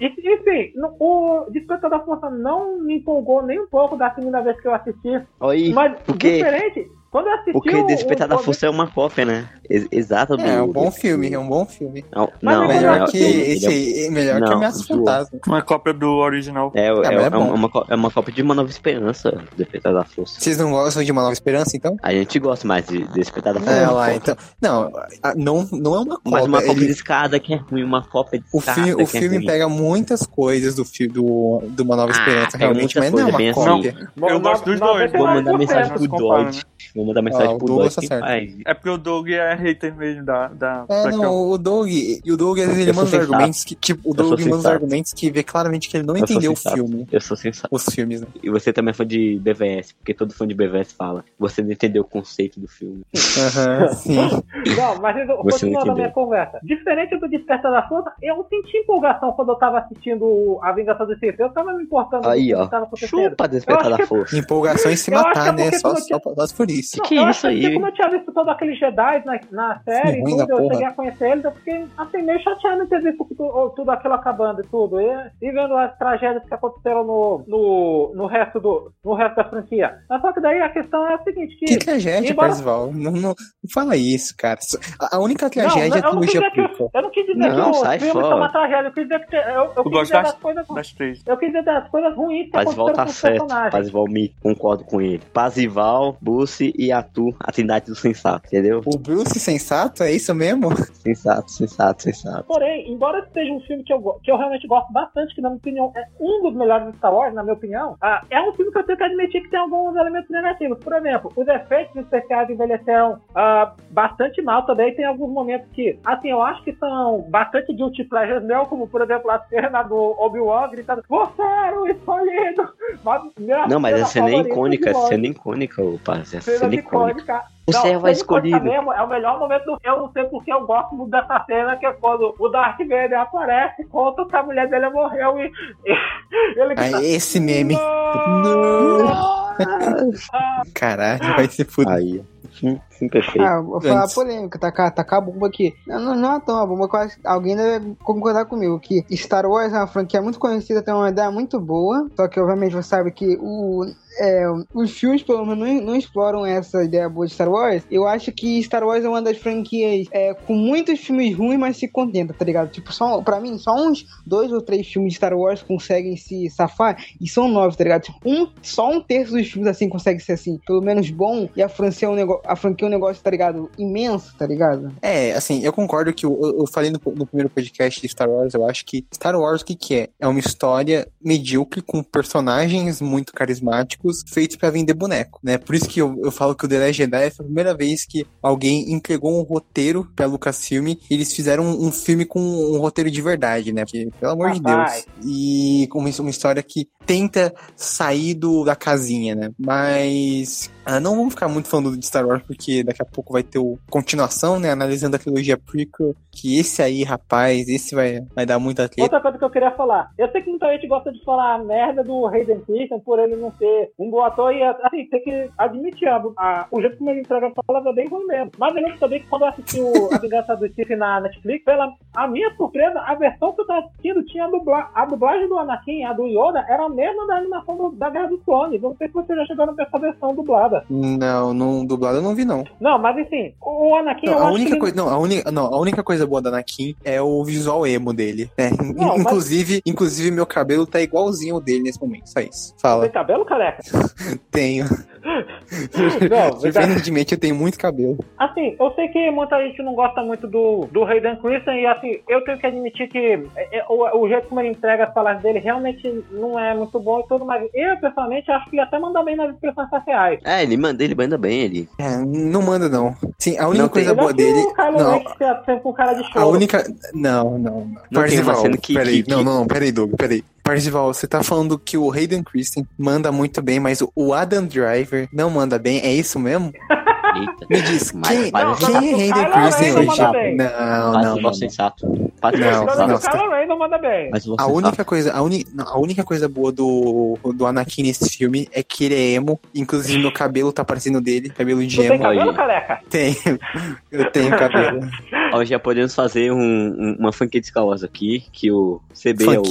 e- enfim, no- o Despertar da Força não me empolgou nem um pouco da segunda vez que eu assisti. Oi, Mas porque- diferente, quando eu assisti porque o, Despertar o, da o- Força é uma cópia, né? Ex- exata do... É, é um bom filme, é um bom filme. Não, Mas não, é melhor não, que esse é- é melhor que Ameaça. Fantasma. Uma cópia do original. É, é, é é bom. uma, có- é uma cópia de Uma Nova Esperança, Despertar da Força. Vocês não gostam de Uma Nova Esperança, então? A gente gosta mais de Despertar da Força. É, lá, então. Não, a- não, não é uma cópia. Mas uma cópia ele- de escada que é ruim, uma cópia de o escada filme, o que é filme ruim. pega muitas coisas do filme do, do Uma Nova Ah, Esperança, realmente, mas não é uma bem cópia. Bom, Eu gosto dos dois. Vou mandar 99%. mensagem pro se compara, Dwight. Vou mandar mensagem Ah, pro Dwight. tá É porque o Doug é hater mesmo da. da É, não, o Doug, e o Doug às vezes ele Eu manda sensato. argumentos que, tipo, o Eu Doug manda argumentos que vê claramente que ele não Eu entendeu o filme. Eu sou sensato. Os filmes, né? E você também é fã de BVS, porque todo fã de BVS fala. Você não entendeu o conceito do filme. Aham, sim. Não, mas eu- continuando a minha conversa. Diferente do Despertar da Força, eu senti empolgação quando eu tava assistindo A Vingança do Sith. Eu tava me importando Aí, com o ó. que tava acontecendo. Chupa Despertar Eu da acho que- Força. Empolgação em se Eu que matar, é né? Só, quando só, só por isso. Que eu isso acho que aí? Como eu tinha visto todos aqueles Jedi na, na série da tudo, eu porra. cheguei a conhecer eles, eu fiquei assim, meio chateado em ter visto tudo, tudo aquilo acabando e tudo. E, e vendo as tragédias que aconteceram no, no, no, resto do, no resto da franquia. Mas só que daí a questão é a seguinte, que. Que tragédia, embora- Parzival. Não, não, não fala isso, cara. A, única tragédia não, é a não trilogia dizer que, prequel. eu não quis dizer Não, que o sai filme fora. foi uma tragédia, eu quis dizer que eu, eu quis dizer das, das coisas das três. Eu quis dizer das coisas ruins que Pazival aconteceram tá com certo. Pazival me concordo com ele. Pazival, Bussi e Atu, a trindade do sensato, entendeu? O Bruce sensato, é isso mesmo? Sensato, sensato, sensato. Porém, embora seja um filme que eu, que eu realmente gosto bastante, que na minha opinião é um dos melhores de Star Wars, na minha opinião, ah, é um filme que eu tenho que admitir que tem alguns elementos negativos. Por exemplo, os efeitos especiais envelheceram ah, bastante mal também. Tem alguns momentos que, assim, eu acho que são bastante guilty pleasures meu, como por exemplo a cena do Obi-Wan gritando: Você era o escolhido! Mas, Não, mas cena a cena é favorita icônica, de a longe. cena é icônica, ô parça. A Cena cena é. Você Não, é o cena icônica escolhido. Mesmo, é o melhor momento do Eu não sei porque eu gosto muito dessa cena, que é quando o Darth Vader aparece, conta que a mulher dele morreu e, e ele grita, Aí, esse meme. "Não!" Ah, Caralho, vai se fuder. Aí, sim, sim, perfeito. Ah, vou falar Antes. polêmica, tacar, tacar a bomba aqui. Não, não, não é tão uma bomba que alguém deve concordar comigo. Que Star Wars é uma franquia muito conhecida, tem uma ideia muito boa. Só que, obviamente, você sabe que o. é, os filmes, pelo menos, não, não exploram essa ideia boa de Star Wars. Eu acho que Star Wars é uma das franquias é, com muitos filmes ruins, mas se contenta, tá ligado? Tipo, só, pra mim, só uns dois ou três filmes de Star Wars conseguem se safar, e são nove, tá ligado? Tipo, um, só um terço dos filmes assim consegue ser assim, pelo menos bom, e a franquia é um negócio, a franquia é um negócio, tá ligado? Imenso, tá ligado? É, assim, eu concordo que eu, eu- falei no, no primeiro podcast de Star Wars, eu acho que Star Wars o que, que é? É uma história medíocre com personagens muito carismáticos feitos pra vender boneco, né? Por isso que eu, eu falo que o The Last Jedi a primeira vez que alguém entregou um roteiro pra Lucasfilm e eles fizeram um, um filme com um roteiro de verdade, né? Porque, pelo amor de. Deus. E com uma, uma história que tenta sair do, da casinha, né? Mas ah, não vamos ficar muito falando de Star Wars, porque daqui a pouco vai ter o continuação, né? Analisando a trilogia prequel. Que esse aí, rapaz, esse vai, vai dar muita treta. Outra coisa que eu queria falar. Eu sei que muita gente gosta de falar a merda do Hayden Christensen por ele não ser um bom ator e, assim, tem que admitir, a, a- o jeito como ele entrega a fala é bem ruim mesmo. Mas eu lembro também que quando eu assisti o A Vingança do Steve na Netflix, pela a minha surpresa, a versão que eu tava assistindo tinha a, dubla, a dublagem do Anakin, a do Yoda, era a mesma da animação do- da Guerra dos Clones. Não sei se vocês já chegaram essa versão dublada. Não, não dublado eu não vi, não. Não, mas enfim, o o Anakin Não, a única que coisa, não, a única, não, a única coisa boa da Anakin é o visual emo dele. né? Não, mas- inclusive, inclusive meu cabelo tá igualzinho ao dele nesse momento. Só isso. Tem Fala. cabelo, careca? Tenho. Não, eu tenho muito cabelo. Assim, eu sei que muita gente não gosta muito do, do Hayden Christensen e assim, eu tenho que admitir que é, é, o, o jeito como ele entrega as palavras dele realmente não é muito bom e tudo, mas eu pessoalmente acho que ele até manda bem nas expressões faciais. É, ele manda, ele manda bem, ele. É, não manda não. Sim, a única Não tem- coisa boa que dele. Kylo Não, tá sempre com cara de A choro. única. Não, não. não. Não tem uma cena que- peraí. que- Não, não, não, peraí, Doug, peraí. Parzival, você tá falando que o Hayden Christensen manda muito bem, mas o Adam Driver não manda bem, é isso mesmo? Eita. Me diz, Mas quem, Não, quem é não, Hayden Christensen não hoje? Não, não, o não. sensato. Não, vosso Agora sensato. o nossa. Kylo não manda bem. A única coisa, a, uni, não, a única coisa boa do, do Anakin nesse filme é que ele é emo. Inclusive, meu cabelo tá parecendo dele, cabelo de Tu tem emo. cabelo, Aí. careca? Tenho. Eu tenho cabelo. Ó, já podemos fazer um- um- uma franquia de Star Wars aqui, que o CB é o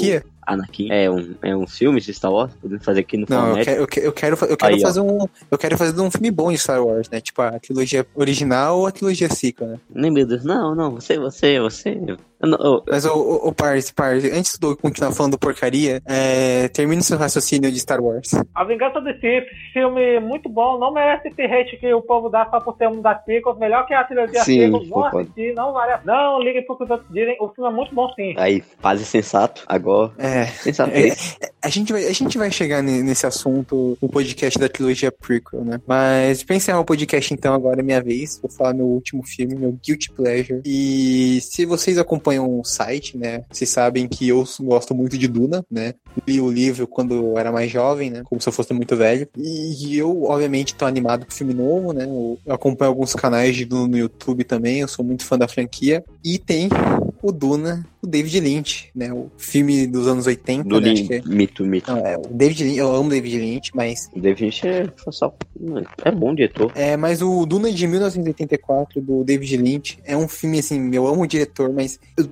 Anakin. É um, é um filme de Star Wars, podemos fazer aqui no Não, eu quero, eu quero, eu quero, fa- eu quero Aí, ó. fazer um. Eu quero fazer um filme bom de Star Wars, né? Tipo a trilogia original ou a trilogia sequel, né? Nem meu Deus, não, não, você, você, você. Não- Mas o, o, o Parse, Parse, antes de eu continuar falando porcaria, é, termine seu raciocínio de Star Wars. A Vingança do Sith, filme muito bom, não merece esse hate que o povo dá só por ser um das sequels, melhor que a trilogia Sim, sequels, vão concordo. assistir, não vale a... Não ligue pro que os outros dizem, o filme é muito bom sim. Aí, paz e sensato, agora. É. Sensato, É, é. A gente, vai, a gente vai chegar ne- nesse assunto no podcast da trilogia prequel, né? Mas pra encerrar o podcast, então, agora é minha vez. Vou falar meu último filme, meu Guilty Pleasure. E se vocês acompanham o site, né? Vocês sabem que eu gosto muito de Duna, né? Li o livro quando eu era mais jovem, né? Como se eu fosse muito velho. E eu, obviamente, tô animado com o filme novo, né? Eu acompanho alguns canais de Duna no YouTube também. Eu sou muito fã da franquia. E tem o Duna, o David Lynch, né? O filme dos anos 80, Do né? É- mito, mito. não, é, o David Lynch, eu amo David Lynch, mas O David Lynch é só. É bom diretor. é, mas o Duna de 1984 do David Lynch é um filme assim, eu amo o diretor, mas eu,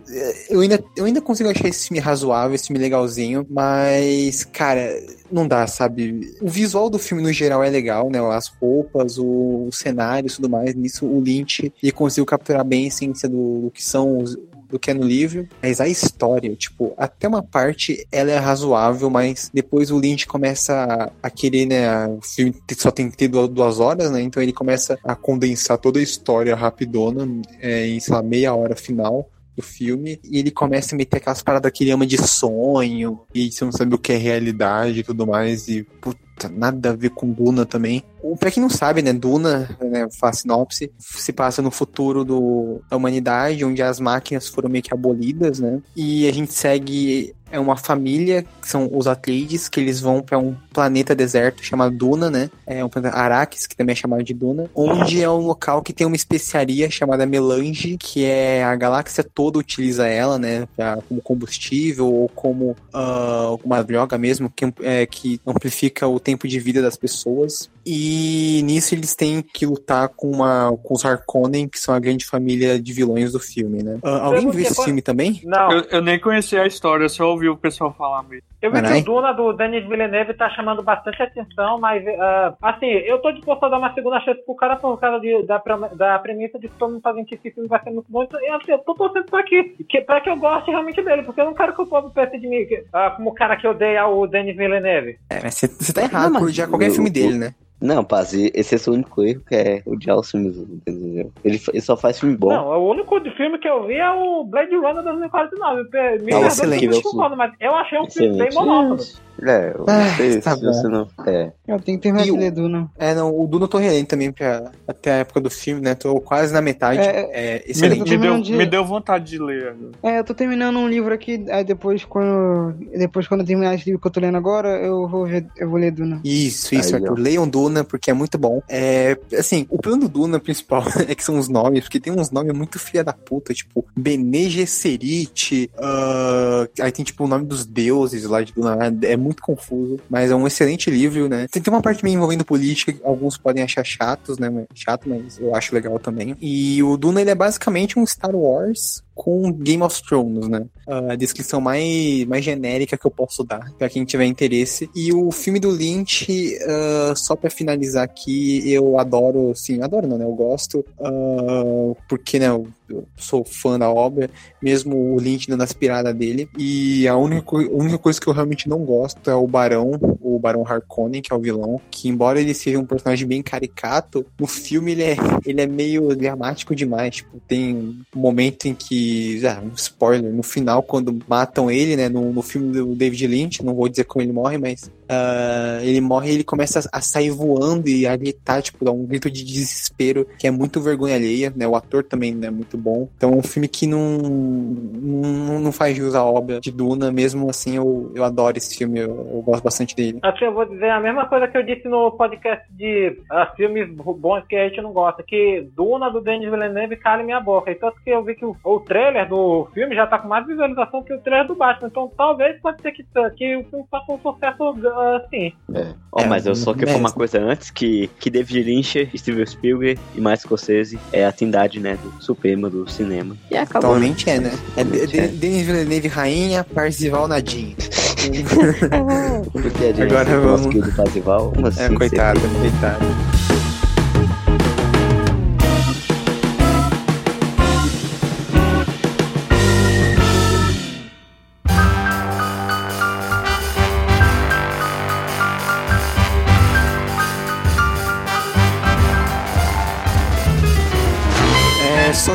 eu ainda eu ainda consigo achar esse filme razoável, esse filme legalzinho, mas cara, não dá, sabe? O visual do filme no geral é legal, né? As roupas, o, o cenário e tudo mais, nisso o Lynch ele conseguiu capturar bem a essência do, do que são os do que é no livro, mas a história, tipo, até uma parte ela é razoável, mas depois o Lynch começa a, querer, né, o filme só tem que ter duas, duas horas, né, então ele começa a condensar toda a história rapidona é, em, sei lá, meia hora final do filme, e ele começa a meter aquelas paradas que ele ama de sonho, e você não sabe o que é realidade e tudo mais, e puta, nada a ver com Duna também. O- Pra quem não sabe, né, Duna, né, sinopse, se passa no futuro do, da humanidade, onde as máquinas foram meio que abolidas, né, e a gente segue é uma família, que são os Atreides, que eles vão pra um planeta deserto chamado Duna, né? É um planeta Arrakis, que também é chamado de Duna, onde é um local que tem uma especiaria chamada melange, que é a galáxia toda utiliza ela, né? Pra, como combustível ou como ah, uma droga mesmo, que, é, que amplifica o tempo de vida das pessoas. E nisso eles têm que lutar com, uma, com os Harkonnen, que são a grande família de vilões do filme, né? Ah, alguém viu esse Depois- filme também? Não, Eu, eu nem conhecia a história, eu só ouvi o pessoal falar mesmo. Eu vi Carai. que o Duna do Denis Villeneuve tá chamando bastante atenção, mas ah, assim, eu tô disposto a dar uma segunda chance pro cara por causa de- da, da premissa de que todo mundo tá vendo que esse filme vai ser muito bom. Então, eu, assim, eu tô torcendo pra que, que, pra que eu goste realmente dele, porque eu não quero que o povo pense de mim que- ah, como o cara que odeia o Denis Villeneuve. É, mas você tá errado Não, mas por odiar qualquer o- filme dele, né? Não, Paz, esse é o seu único erro, que é odiar os filmes, entendeu? Ele, ele só faz filme bom. Não, o único filme que eu vi é o Blade Runner 2049. Me Ah, excelente. eu concordo, mas eu achei um filme bem monótono. É, eu Ah, não sei tá se bom. você não. É. Eu tenho que terminar de ler Duna. É, não, o Duna eu tô relendo também pra, até a época do filme, né? Tô quase na metade. É, É, Me, excelente. me deu, terminando de- me deu vontade de ler. É, eu tô terminando um livro aqui, aí depois quando, depois quando eu terminar esse livro que eu tô lendo agora, eu vou ver, eu vou ler Duna. Isso, isso, Aí, Arthur. ó. Leiam Duna, porque é muito bom. É, assim, o plano do Duna principal é que são os nomes, porque tem uns nomes muito filha da puta, tipo, Bene Gesserit, ah, aí tem, tipo, o nome dos deuses lá de Duna, é muito confuso, mas é um excelente livro, né? Tem, tem uma parte meio envolvendo política, alguns podem achar chatos, né? Chato, mas eu acho legal também. E o Duna, ele é basicamente um Star Wars com Game of Thrones, né? a descrição mais, mais genérica que eu posso dar pra quem tiver interesse. E o filme do Lynch, ah, só pra finalizar aqui, eu adoro, sim, adoro não, né? Eu gosto, ah, porque, né, eu, eu sou fã da obra, mesmo o Lynch dando as piradas dele. E a única, a única coisa que eu realmente não gosto é o Barão, o Barão Harkonnen, que é o vilão, que embora ele seja um personagem bem caricato, no filme ele é, ele é meio dramático demais. Tipo, tem um momento em que, ah, um spoiler, no final, quando matam ele, né, no, no filme do David Lynch, não vou dizer como ele morre, mas ah, ele morre e ele começa a, sair voando e a gritar, tipo, dá um grito de desespero, que é muito vergonha alheia, né, o ator também né, é muito bom. Então é um filme que não, não, não faz jus à obra de Duna, mesmo assim eu, eu adoro esse filme, eu, eu gosto bastante dele. Assim, eu vou dizer a mesma coisa que eu disse no podcast de ah, filmes bons que a gente não gosta, que Duna do Denis Villeneuve cala minha boca. E tanto que eu vi que o, o trailer do filme já tá com mais visualização que o trailer do Batman. Então talvez pode ser que, que o filme faça um sucesso assim. É. Ó, É, mas eu só queria falar uma coisa antes, que, que David Lynch, Steven Spielberg e Martin Scorsese é a trindade, né, do Suprema do cinema. E acabou? Atualmente é, né? É de- Denis Villeneuve Rainha, Parzival Nadine. Porque a gente Agora vamos- do Parzival, mas É, coitado, coitado.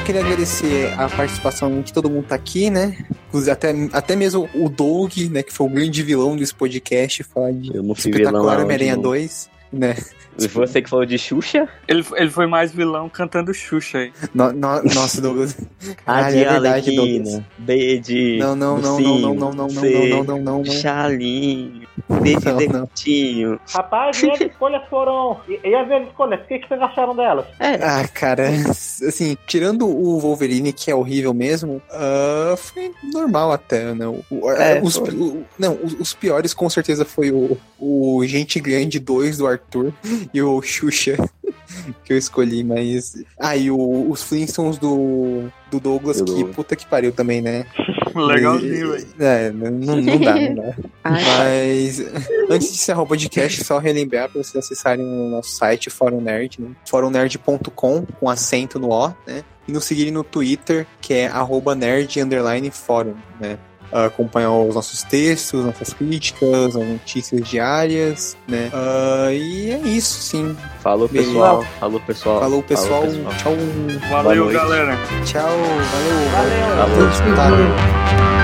Queria agradecer a participação de todo mundo tá aqui, né? Inclusive, Até, até mesmo o Doug, né? Que foi o grande vilão desse podcast, falar de Eu não fui Espetacular Homem-Aranha não. 2, né? E Você que falou de Xuxa? Ele, ele foi mais vilão cantando Xuxa aí. No- no- nossa, Douglas. A Ah, de é verdade, Arlequina, B de Não, não, não, não, não, não, não, não, não, não, não, não. Chalinho, B de. Dentinho. Rapaz, e as escolhas foram. E, e as minhas escolhas, o que, que vocês acharam delas? Ah, cara, assim, tirando o Wolverine, que é horrível mesmo, ah, foi normal até, né? O- É, os, o- não, os, os piores com certeza foi o, o Gente Grande 2 do Arthur e o Xuxa que eu escolhi, mas. Ah, e o, os Flintstones do, do Douglas, Do que Douglas. puta que pariu também, né? Legalzinho, velho. É, não, não dá, não dá. Mas antes de encerrar o podcast, só relembrar para vocês acessarem o nosso site, Fórum Nerd, né? forumnerd.com, com acento no O, né? E nos seguirem no Twitter, que é arroba nerd underline fórum, né? Acompanhar os nossos textos, nossas críticas, as notícias diárias, né? Ah, e é isso, sim. Falou, pessoal. Falou, pessoal. Falou, pessoal. pessoal. Tchau. Valeu, galera. Tchau. Valeu. Valeu. Valeu. Todos escutaram.